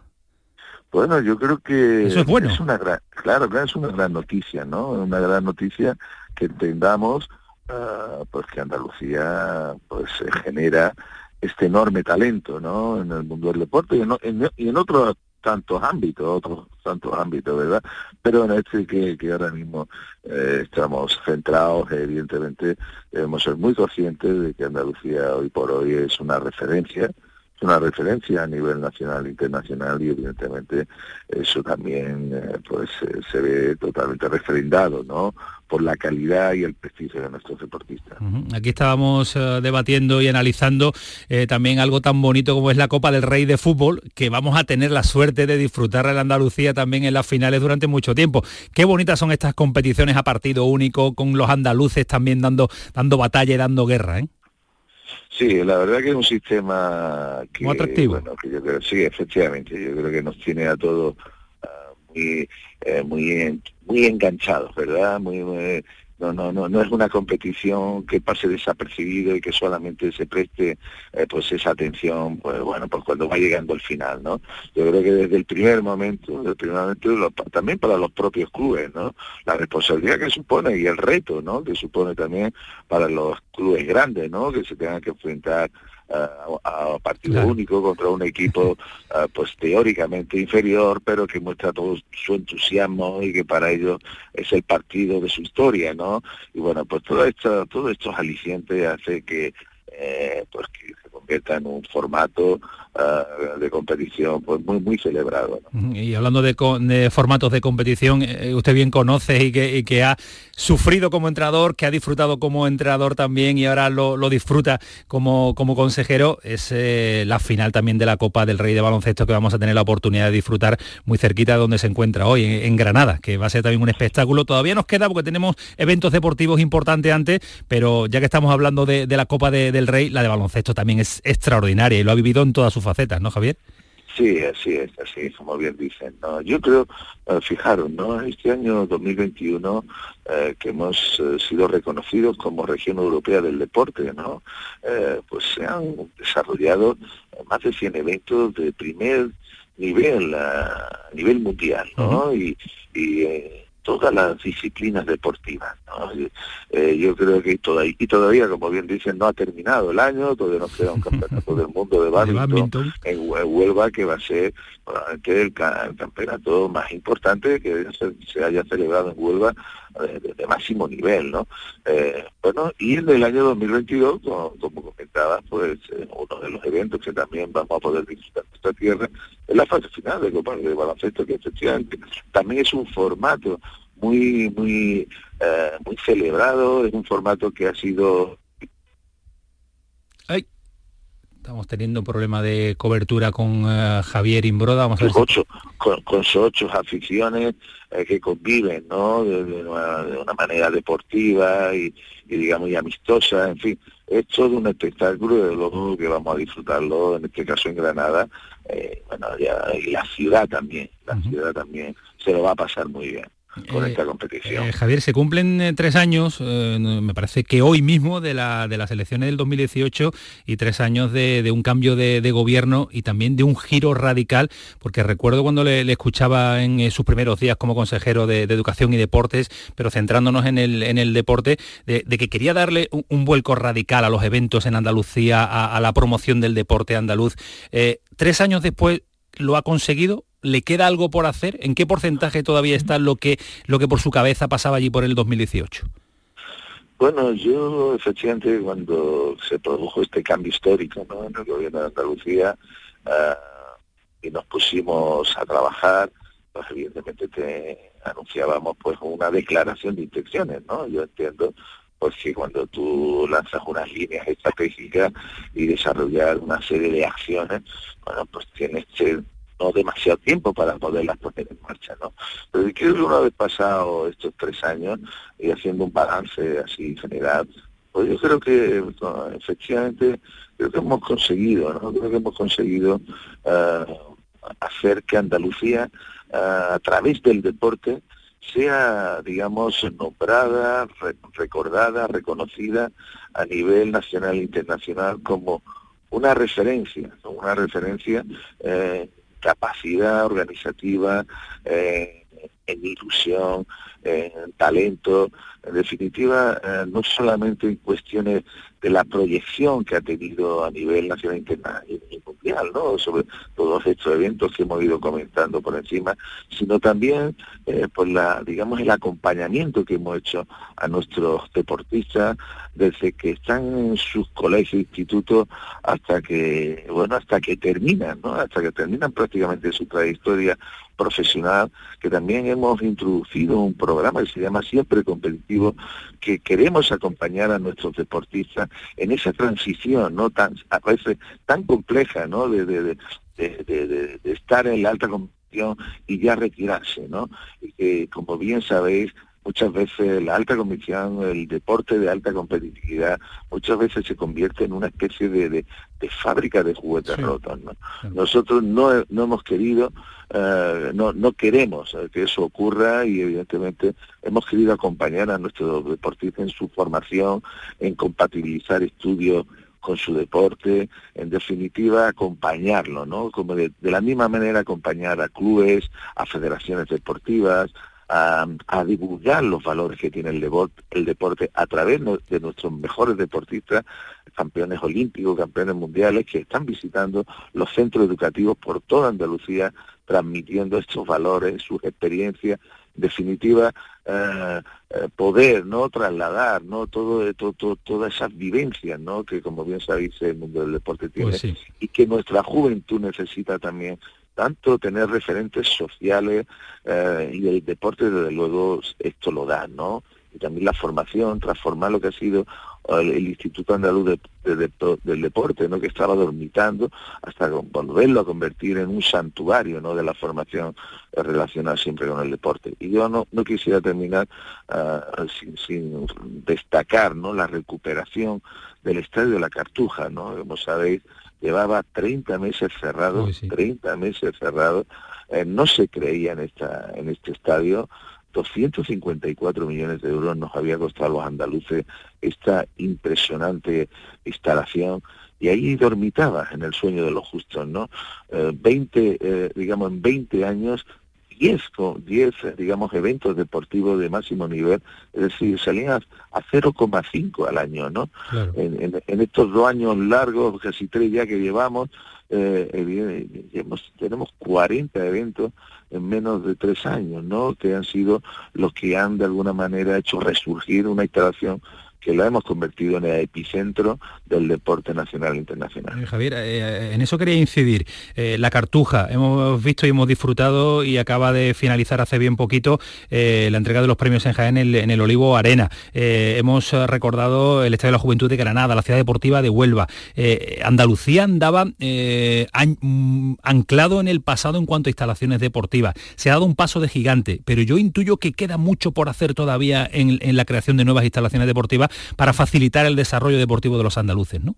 S19: Bueno, yo creo que
S1: Eso es bueno.
S19: una gran, claro, es una gran noticia, ¿no? Una gran noticia que entendamos, ah, pues que Andalucía, pues se genera este enorme talento, ¿no? En el mundo del deporte y en, en- y en otros tantos ámbitos, otros tantos ámbitos, ¿verdad? Pero en este que, que ahora mismo eh, estamos centrados, evidentemente debemos ser muy conscientes de que Andalucía hoy por hoy es una referencia, es una referencia a nivel nacional e internacional y evidentemente eso también eh, pues eh, se ve totalmente refrendado, ¿no? Por la calidad y el prestigio de nuestros deportistas.
S1: Aquí estábamos eh, debatiendo y analizando también algo tan bonito como es la Copa del Rey de Fútbol, que vamos a tener la suerte de disfrutar en Andalucía también en las finales durante mucho tiempo. Qué bonitas son estas competiciones a partido único, con los andaluces también dando, dando batalla y dando guerra. ¿eh?
S19: Sí, la verdad que es un sistema que,
S1: Muy atractivo.
S19: bueno, que yo creo, sí, efectivamente, yo creo que nos tiene a todos ah, muy muy, eh, muy, muy enganchados, ¿verdad? Muy, no, no, no, no es una competición que pase desapercibido y que solamente se preste eh, pues esa atención, pues bueno, pues cuando va llegando el final, ¿no? Yo creo que desde el primer momento, desde el primer momento también para los propios clubes, ¿no? La responsabilidad que supone y el reto, ¿no? Que supone también para los clubes grandes, ¿no? Que se tengan que enfrentar a, partido único contra un equipo pues teóricamente inferior pero que muestra todo su entusiasmo y que para ellos es el partido de su historia no y bueno pues todo esto todo estos alicientes hace que eh, pues que se convierta en un formato uh, de competición pues muy muy celebrado.
S1: Y hablando de, de, formatos de competición, eh, usted bien conoce y que, que, ha sufrido como entrenador, que ha disfrutado como entrenador también y ahora lo, lo disfruta como, como consejero, es eh, la final también de la Copa del Rey de Baloncesto que vamos a tener la oportunidad de disfrutar muy cerquita de donde se encuentra hoy, en, en Granada, que va a ser también un espectáculo. Todavía nos queda porque tenemos eventos deportivos importantes antes, pero ya que estamos hablando de, de la Copa de, del Rey, la de baloncesto también es extraordinaria y lo ha vivido en toda su facetas, ¿no, Javier?
S19: Sí, así es, así como bien dicen. ¿no? Yo creo, eh, fijaros, ¿no? este año 2021 eh, que hemos eh, sido reconocidos como región europea del deporte, ¿no? pues se han desarrollado más de 100 eventos de primer nivel, a nivel mundial, ¿no? Y, y todas las disciplinas deportivas. Eh, yo creo que todavía, y todavía, como bien dicen, no ha terminado el año, todavía nos queda un campeonato del mundo de badminton, en Huelva, que va a ser probablemente el, campeonato más importante que se, haya celebrado en Huelva eh, de, máximo nivel, ¿no? Eh, bueno, y en el año 2022, como, comentaba, pues uno de los eventos que también vamos a poder en nuestra tierra es la fase final de Copa de Baloncesto, que efectivamente también es un formato muy, muy, eh, muy celebrado, es un formato que ha sido...
S1: Ay. Estamos teniendo un problema de cobertura con uh, Javier Imbroda. Vamos a ver
S19: ocho, con, con sus ocho aficiones eh, que conviven, ¿no? De, de, una, de, una, manera deportiva y, y, digamos, y amistosa, en fin. Es todo un espectáculo, de luego que vamos a disfrutarlo, en este caso en Granada, eh, bueno, ya, y la ciudad también, la uh -huh. ciudad también se lo va a pasar muy bien con eh, esta competición.
S1: Eh, Javier, se cumplen eh, tres años, eh, me parece que hoy mismo, de, la, de las elecciones del 2018 y tres años de, de un cambio de, de, gobierno y también de un giro radical, porque recuerdo cuando le, le escuchaba en sus primeros días como consejero de, Educación y Deportes, pero centrándonos en el, en el deporte, de, que quería darle un, un, vuelco radical a los eventos en Andalucía, a, a la promoción del deporte andaluz. tres años después, ¿lo ha conseguido? ¿Le queda algo por hacer? ¿En qué porcentaje todavía está lo que, lo que por su cabeza pasaba allí por el 2018?
S19: Bueno, yo efectivamente cuando se produjo este cambio histórico ¿no? en el gobierno de Andalucía uh, y nos pusimos a trabajar, pues evidentemente te anunciábamos pues una declaración de intenciones, ¿no? Yo entiendo pues que cuando tú lanzas unas líneas estratégicas y desarrollar una serie de acciones, bueno, pues tienes que no demasiado tiempo para poderlas poner en marcha, ¿no? Pero creo que una vez pasado estos tres años y haciendo un balance así general, pues yo creo que efectivamente creo que hemos conseguido, ¿no? Creo que hemos conseguido uh, hacer que Andalucía uh, a través del deporte sea, digamos, nombrada, re recordada, reconocida a nivel nacional e internacional como una referencia, una referencia eh, capacidad organizativa, eh, en ilusión, en talento, en definitiva, eh, no solamente en cuestiones de la proyección que ha tenido a nivel nacional y mundial, ¿no? sobre todos estos eventos que hemos ido comentando por encima, sino también eh, por la, digamos, el acompañamiento que hemos hecho a nuestros deportistas desde que están en sus colegios institutos hasta que, bueno, hasta que terminan, ¿no? hasta que terminan prácticamente su trayectoria profesional, que también hemos introducido un programa que se llama Siempre Competitivo, que queremos acompañar a nuestros deportistas en esa transición, ¿no? Tan, a veces tan compleja, ¿no? De, de, de, de estar en la alta competición y ya retirarse, ¿no? Y que, como bien sabéis, muchas veces la alta competición, el deporte de alta competitividad, muchas veces se convierte en una especie de, de, fábrica de juguetes rotos. Nosotros no, hemos querido, eh, no, no queremos que eso ocurra y evidentemente hemos querido acompañar a nuestros deportistas en su formación, en compatibilizar estudios con su deporte, en definitiva acompañarlo, ¿no? Como de, la misma manera acompañar a clubes, a federaciones deportivas, a, divulgar los valores que tiene el, deporte, el deporte a través de nuestros mejores deportistas, campeones olímpicos, campeones mundiales, que están visitando los centros educativos por toda Andalucía, transmitiendo estos valores, sus experiencias definitiva eh, eh, poder no trasladar no todo, todo, todas esas vivencias no que como bien sabéis el mundo del deporte pues tiene y que nuestra juventud necesita también tanto tener referentes sociales eh, y el deporte desde luego esto lo da no y también la formación transformar lo que ha sido el, Instituto Andaluz del Deporte, ¿no? que estaba dormitando, hasta volverlo a convertir en un santuario ¿no? de la formación relacionada siempre con el deporte. Y yo no, no quisiera terminar ah, sin, destacar ¿no? la recuperación del Estadio de la Cartuja, ¿no? como sabéis, llevaba 30 meses cerrado, 30 meses cerrado, eh, no se creía en, esta, en este estadio, 254 millones de euros nos había costado a los andaluces esta impresionante instalación. Y ahí dormitaba en el sueño de los justos, ¿no? 20, eh, eh, digamos, en 20 años 10, 10, digamos, eventos deportivos de máximo nivel, es decir, salían a, 0,5 al año, ¿no? En, estos dos años largos, casi tres ya que llevamos, eh, tenemos 40 eventos en menos de tres años, ¿no? Que han sido los que han de alguna manera hecho resurgir una instalación que la hemos convertido en el epicentro del deporte nacional e internacional.
S1: Eh, Javier, eh, eh, en eso quería incidir. la Cartuja, hemos visto y hemos disfrutado y acaba de finalizar hace bien poquito la entrega de los premios en Jaén en el, Olivo Arena. hemos recordado el Estadio de la Juventud de Granada, la Ciudad Deportiva de Huelva. Andalucía andaba mm, anclado en el pasado en cuanto a instalaciones deportivas. Se ha dado un paso de gigante, pero yo intuyo que queda mucho por hacer todavía en la creación de nuevas instalaciones deportivas para facilitar el desarrollo deportivo de los andaluces, ¿no?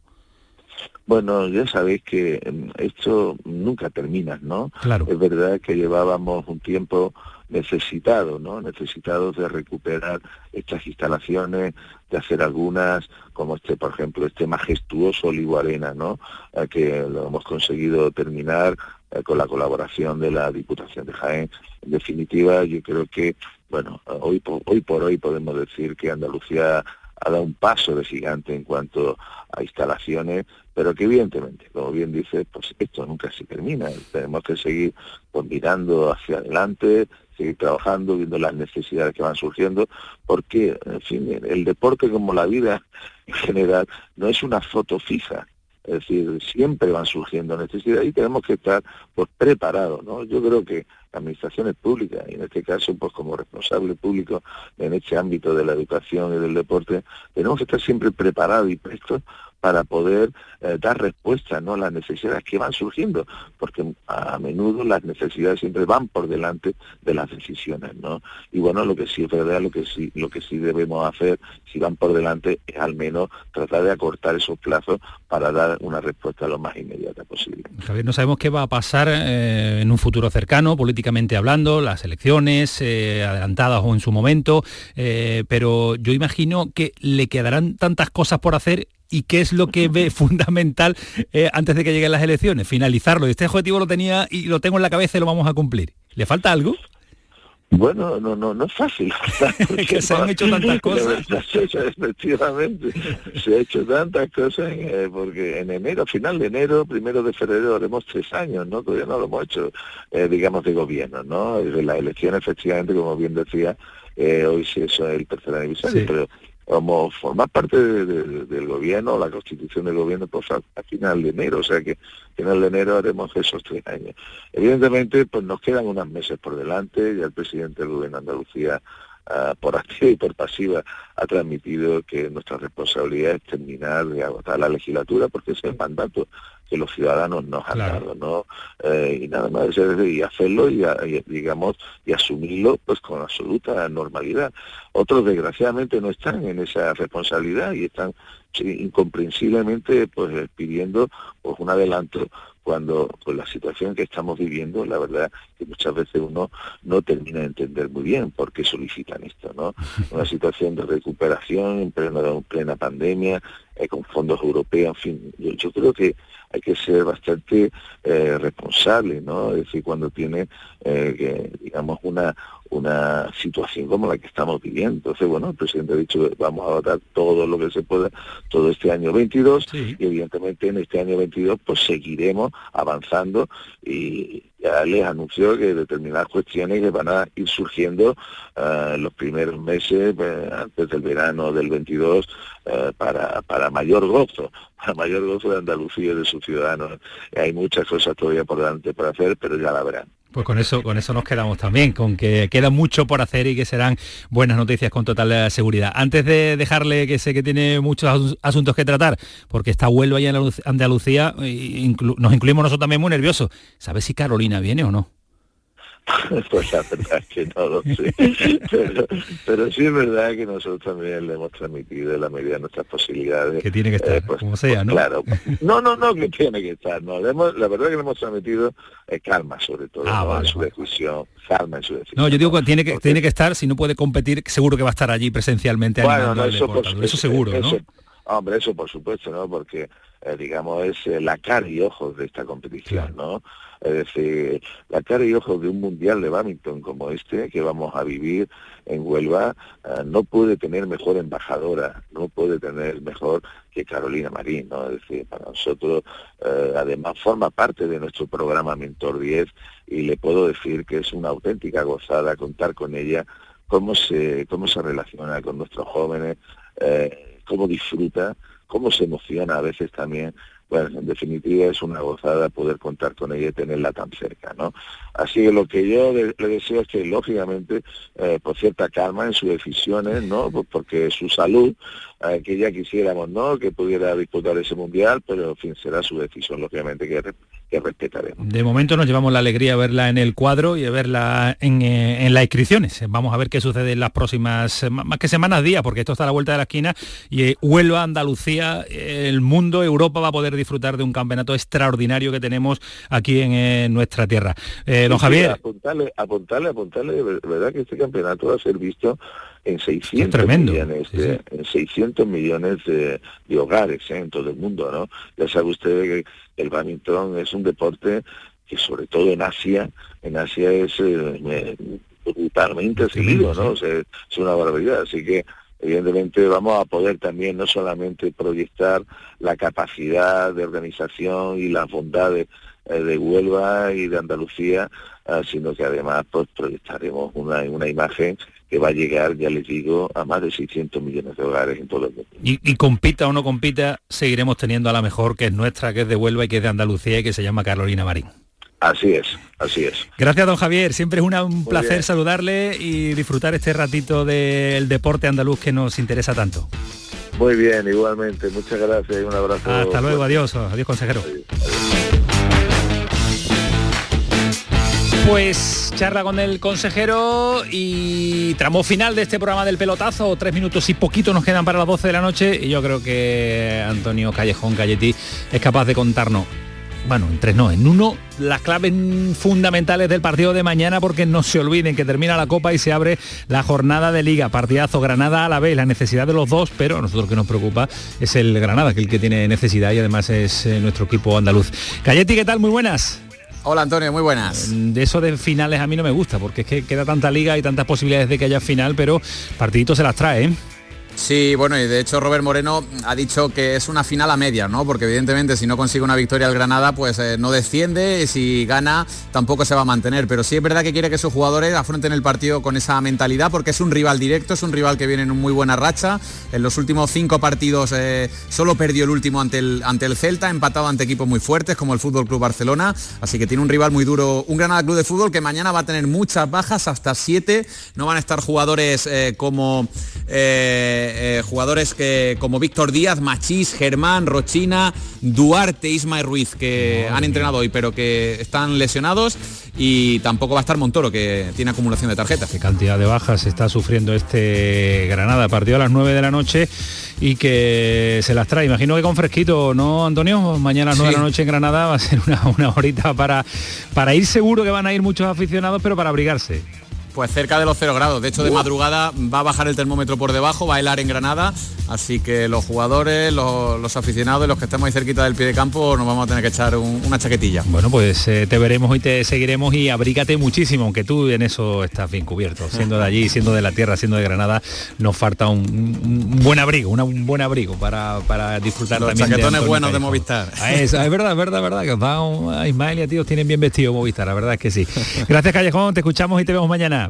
S19: Bueno, ya sabéis que mm, esto nunca termina, ¿no?
S1: Claro.
S19: Es verdad que llevábamos un tiempo necesitado, ¿no? Necesitados de recuperar estas instalaciones, de hacer algunas, como este, por ejemplo, este majestuoso Olivo Arena, ¿no? Eh, que lo hemos conseguido terminar eh, con la colaboración de la Diputación de Jaén. En definitiva, yo creo que, bueno, hoy hoy por hoy podemos decir que Andalucía ha dado un paso de gigante en cuanto a instalaciones, pero que evidentemente, como bien dice, pues esto nunca se termina. Tenemos que seguir pues, mirando hacia adelante, seguir trabajando, viendo las necesidades que van surgiendo, porque, en fin, el deporte como la vida en general no es una foto fija, es decir, siempre van surgiendo necesidades y tenemos que estar pues, preparados, ¿no? Yo creo que administraciones públicas, y en este caso, pues como responsable público en este ámbito de la educación y del deporte, tenemos que estar siempre preparados y prestos para poder eh, dar respuesta ¿no? a las necesidades que van surgiendo, porque a menudo las necesidades siempre van por delante de las decisiones, ¿no? Y bueno, lo que sí es verdad, lo que sí, lo que sí debemos hacer, si van por delante, es al menos tratar de acortar esos plazos para dar una respuesta lo más inmediata posible.
S1: Javier, no sabemos qué va a pasar eh, en un futuro cercano, políticamente hablando, las elecciones eh, adelantadas o en su momento, pero yo imagino que le quedarán tantas cosas por hacer y qué es lo que ve fundamental eh, antes de que lleguen las elecciones, finalizarlo. Este objetivo lo tenía y lo tengo en la cabeza y lo vamos a cumplir. ¿Le falta algo?
S19: Bueno, no, no, no es fácil.
S1: que se han hecho tantas cosas.
S19: Efectivamente, se ha hecho tantas cosas eh, porque en enero, final de enero, primero de febrero, haremos tres años, ¿no? Todavía no lo hemos hecho, eh, digamos, de gobierno, ¿no? De la elección, efectivamente, como bien decía, hoy sí es el tercer aniversario, pero como formar parte del gobierno, la constitución del gobierno, pues a, final de enero, o sea que a final de enero haremos esos tres años. Evidentemente, pues nos quedan unos meses por delante, ya el presidente del gobierno de Andalucía ah, por activa y por pasiva ha transmitido que nuestra responsabilidad es terminar de agotar la legislatura porque es el mandato que los ciudadanos nos han dado, ¿no? Eh, y nada más, y hacerlo y, digamos y asumirlo pues con absoluta normalidad. Otros desgraciadamente no están en esa responsabilidad y están incomprensiblemente pues pidiendo pues un adelanto cuando con la situación que estamos viviendo, la verdad que muchas veces uno no termina de entender muy bien por qué solicitan esto, ¿no? Una situación de recuperación en plena, en plena pandemia, eh, con fondos europeos, en fin, yo, creo que hay que ser bastante eh, responsable, ¿no? Es decir, cuando tiene, eh, digamos, una, una situación como la que estamos viviendo. Entonces, bueno, el presidente ha dicho que vamos a votar todo lo que se pueda todo este año 22 y evidentemente en este año 22 pues seguiremos avanzando y ya les anunció que determinadas cuestiones que van a ir surgiendo en los primeros meses, eh, antes del verano del 22, eh, para, para mayor gozo, para mayor gozo de Andalucía y de sus ciudadanos. Hay muchas cosas todavía por delante para hacer, pero ya la verán.
S1: Pues con eso, con eso nos quedamos también, con que queda mucho por hacer y que serán buenas noticias con total eh, seguridad. Antes de dejarle que sé que tiene muchos asuntos que tratar, porque está Huelva en Andalucía, nos incluimos nosotros también muy nerviosos. ¿Sabes si Carolina viene o no?
S19: pues la verdad es que no lo sé. Pero, sí es verdad que nosotros también le hemos transmitido en la medida de nuestras posibilidades.
S1: Que tiene que estar, eh, pues, como sea, pues, ¿no?
S19: Claro. No, no, no, que tiene que estar. No, la verdad que le hemos transmitido es calma, sobre todo, ah, en su decisión. Calma en su decisión.
S1: No, yo digo que tiene que, tiene que estar, si no puede competir, seguro que va a estar allí presencialmente bueno, eso, eso seguro, ¿no?
S19: Hombre, eso por supuesto, ¿no? Porque, eh, digamos, es eh, la cara y ojos de esta competición, ¿no? Es decir, la cara y ojos de un mundial de badminton como este que vamos a vivir en Huelva eh, no puede tener mejor embajadora, no puede tener mejor que Carolina Marín, ¿no? Es decir, para nosotros además forma parte de nuestro programa Mentor 10 y le puedo decir que es una auténtica gozada contar con ella, cómo se, cómo se relaciona con nuestros jóvenes, cómo disfruta, cómo se emociona a veces también. Bueno, en definitiva es una gozada poder contar con ella y tenerla tan cerca, ¿no? Así que lo que yo le, deseo es que, lógicamente, eh, por cierta calma en sus decisiones, ¿no? Pues porque su salud, eh, que ya quisiéramos, ¿no? Que pudiera disputar ese mundial, pero, en fin, será su decisión, lógicamente, que que respetaremos.
S1: De momento nos llevamos la alegría de verla en el cuadro y de verla en, eh, en las inscripciones. Vamos a ver qué sucede en las próximas, más que semanas, días, porque esto está a la vuelta de la esquina y eh, Huelva, Andalucía, el mundo, Europa va a poder disfrutar de un campeonato extraordinario que tenemos aquí en, nuestra tierra. Eh, don Javier.
S19: apuntarle, apuntarle, apuntarle, verdad que este campeonato va a ser visto en 600 millones de, en 600 millones de, hogares en todo el mundo no ya sabe usted que el badminton es un deporte que sobre todo en Asia en Asia es eh, brutalmente seguido no es una barbaridad. Así que evidentemente vamos a poder también no solamente proyectar la capacidad de organización y las bondades eh, de Huelva y de Andalucía, ah, sino que además pues, proyectaremos una, una imagen que va a llegar, ya les digo, a más de 600 millones de hogares en todo el mundo.
S1: Y, compita o no compita, seguiremos teniendo a la mejor, que es nuestra, que es de Huelva y que es de Andalucía y que se llama Carolina Marín.
S19: Así es, así es.
S1: Gracias, don Javier. Siempre es un placer saludarle y disfrutar este ratito del deporte andaluz que nos interesa tanto.
S19: Muy bien, igualmente. Muchas gracias y un abrazo.
S1: Hasta luego, adiós. Adiós, consejero. Pues charla con el consejero y tramo final de este programa del pelotazo. Tres minutos y poquito nos quedan para las 12 de la noche y yo creo que Antonio Callejón Calletti es capaz de contarnos bueno, en tres no, en uno, las claves fundamentales del partido de mañana, porque no se olviden que termina la Copa y se abre la jornada de Liga. Partidazo Granada a la vez, la necesidad de los dos, pero a nosotros que nos preocupa es el Granada, que el que tiene necesidad y además es eh, nuestro equipo andaluz. Calletti, ¿qué tal? Muy buenas.
S9: Hola Antonio, muy buenas.
S1: De eso de finales a mí no me gusta, porque es que queda tanta liga y tantas posibilidades de que haya final, pero partidito se las trae, ¿eh?
S20: Sí, bueno, y de hecho Robert Moreno ha dicho que es una final a media, ¿no? Porque evidentemente si no consigue una victoria el Granada, pues eh, no desciende, y si gana tampoco se va a mantener. Pero sí es verdad que quiere que sus jugadores afronten el partido con esa mentalidad, porque es un rival directo, es un rival que viene en muy buena racha. En los últimos cinco partidos eh, solo perdió el último ante el, ante el Celta, empatado ante equipos muy fuertes como el Fútbol Club Barcelona. Así que tiene un rival muy duro, un Granada Club de Fútbol que mañana va a tener muchas bajas, hasta siete. No van a estar jugadores eh, como eh, jugadores que, como Víctor Díaz, Machís, Germán, Rochina, Duarte, Ismael Ruiz, que han entrenado hoy, pero que están lesionados. Y tampoco va a estar Montoro, que tiene acumulación de tarjetas.
S1: Qué cantidad de bajas está sufriendo este Granada. Partió a las 9 de la noche y que se las trae. Imagino que con fresquito, ¿no, Antonio? Mañana a las 9 de la noche en Granada va a ser una, una horita para, para ir seguro que van a ir muchos aficionados, pero para abrigarse.
S20: Pues cerca de los 0 grados. De hecho, de madrugada va a bajar el termómetro por debajo, va a helar en Granada. Así que los jugadores, los, aficionados y los que estemos ahí cerquita del pie de campo nos vamos a tener que echar una chaquetilla.
S1: Bueno, pues eh, te veremos y te seguiremos y abrígate muchísimo, aunque tú en eso estás bien cubierto. Siendo de allí, siendo de la tierra, siendo de Granada, nos falta un, buen abrigo, un buen abrigo para, para disfrutar
S20: los
S1: también.
S20: chaquetones buenos de Movistar.
S1: eso, es verdad, es verdad, es verdad, que va a Ismael y a ti os tienen bien vestido Movistar, la verdad es que sí. Gracias Callejón, te escuchamos y te vemos mañana.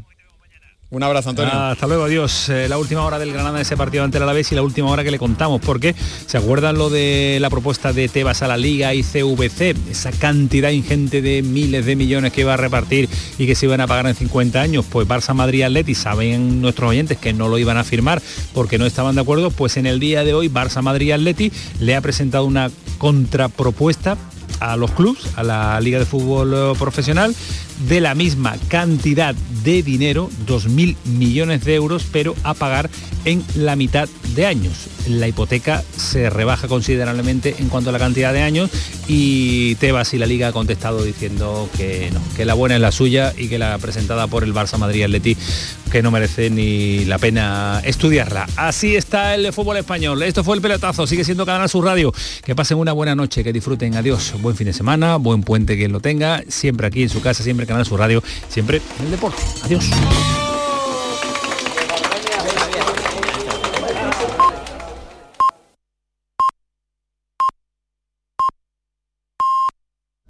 S20: Un abrazo, Antonio.
S1: hasta luego, adiós. Eh, la última hora del Granada de ese partido ante el Alavés y la última hora que le contamos, porque se acuerdan lo de la propuesta de Tebas a la Liga y CVC, esa cantidad ingente de miles de millones que iba a repartir y que se iban a pagar en 50 años. Pues Barça, Madrid, Atleti, saben nuestros oyentes que no lo iban a firmar porque no estaban de acuerdo, pues en el día de hoy Barça, Madrid Atleti le ha presentado una contrapropuesta a los clubs, a la Liga de Fútbol Profesional, de la misma cantidad de dinero, 2.000 millones de euros, pero a pagar en la mitad de años. La hipoteca se rebaja considerablemente en cuanto a la cantidad de años y Tebas y la Liga ha contestado diciendo que no, que la buena es la suya y que la presentada por el Barça Madrid Atleti que no merece ni la pena estudiarla. Así está el fútbol español. Esto fue el pelotazo, sigue siendo Canal Sur Radio. Que pasen una buena noche, que disfruten. Adiós. Buen fin de semana, buen puente quien lo tenga, siempre aquí en su casa, siempre Canal Sur Radio, siempre en el deporte. Adiós.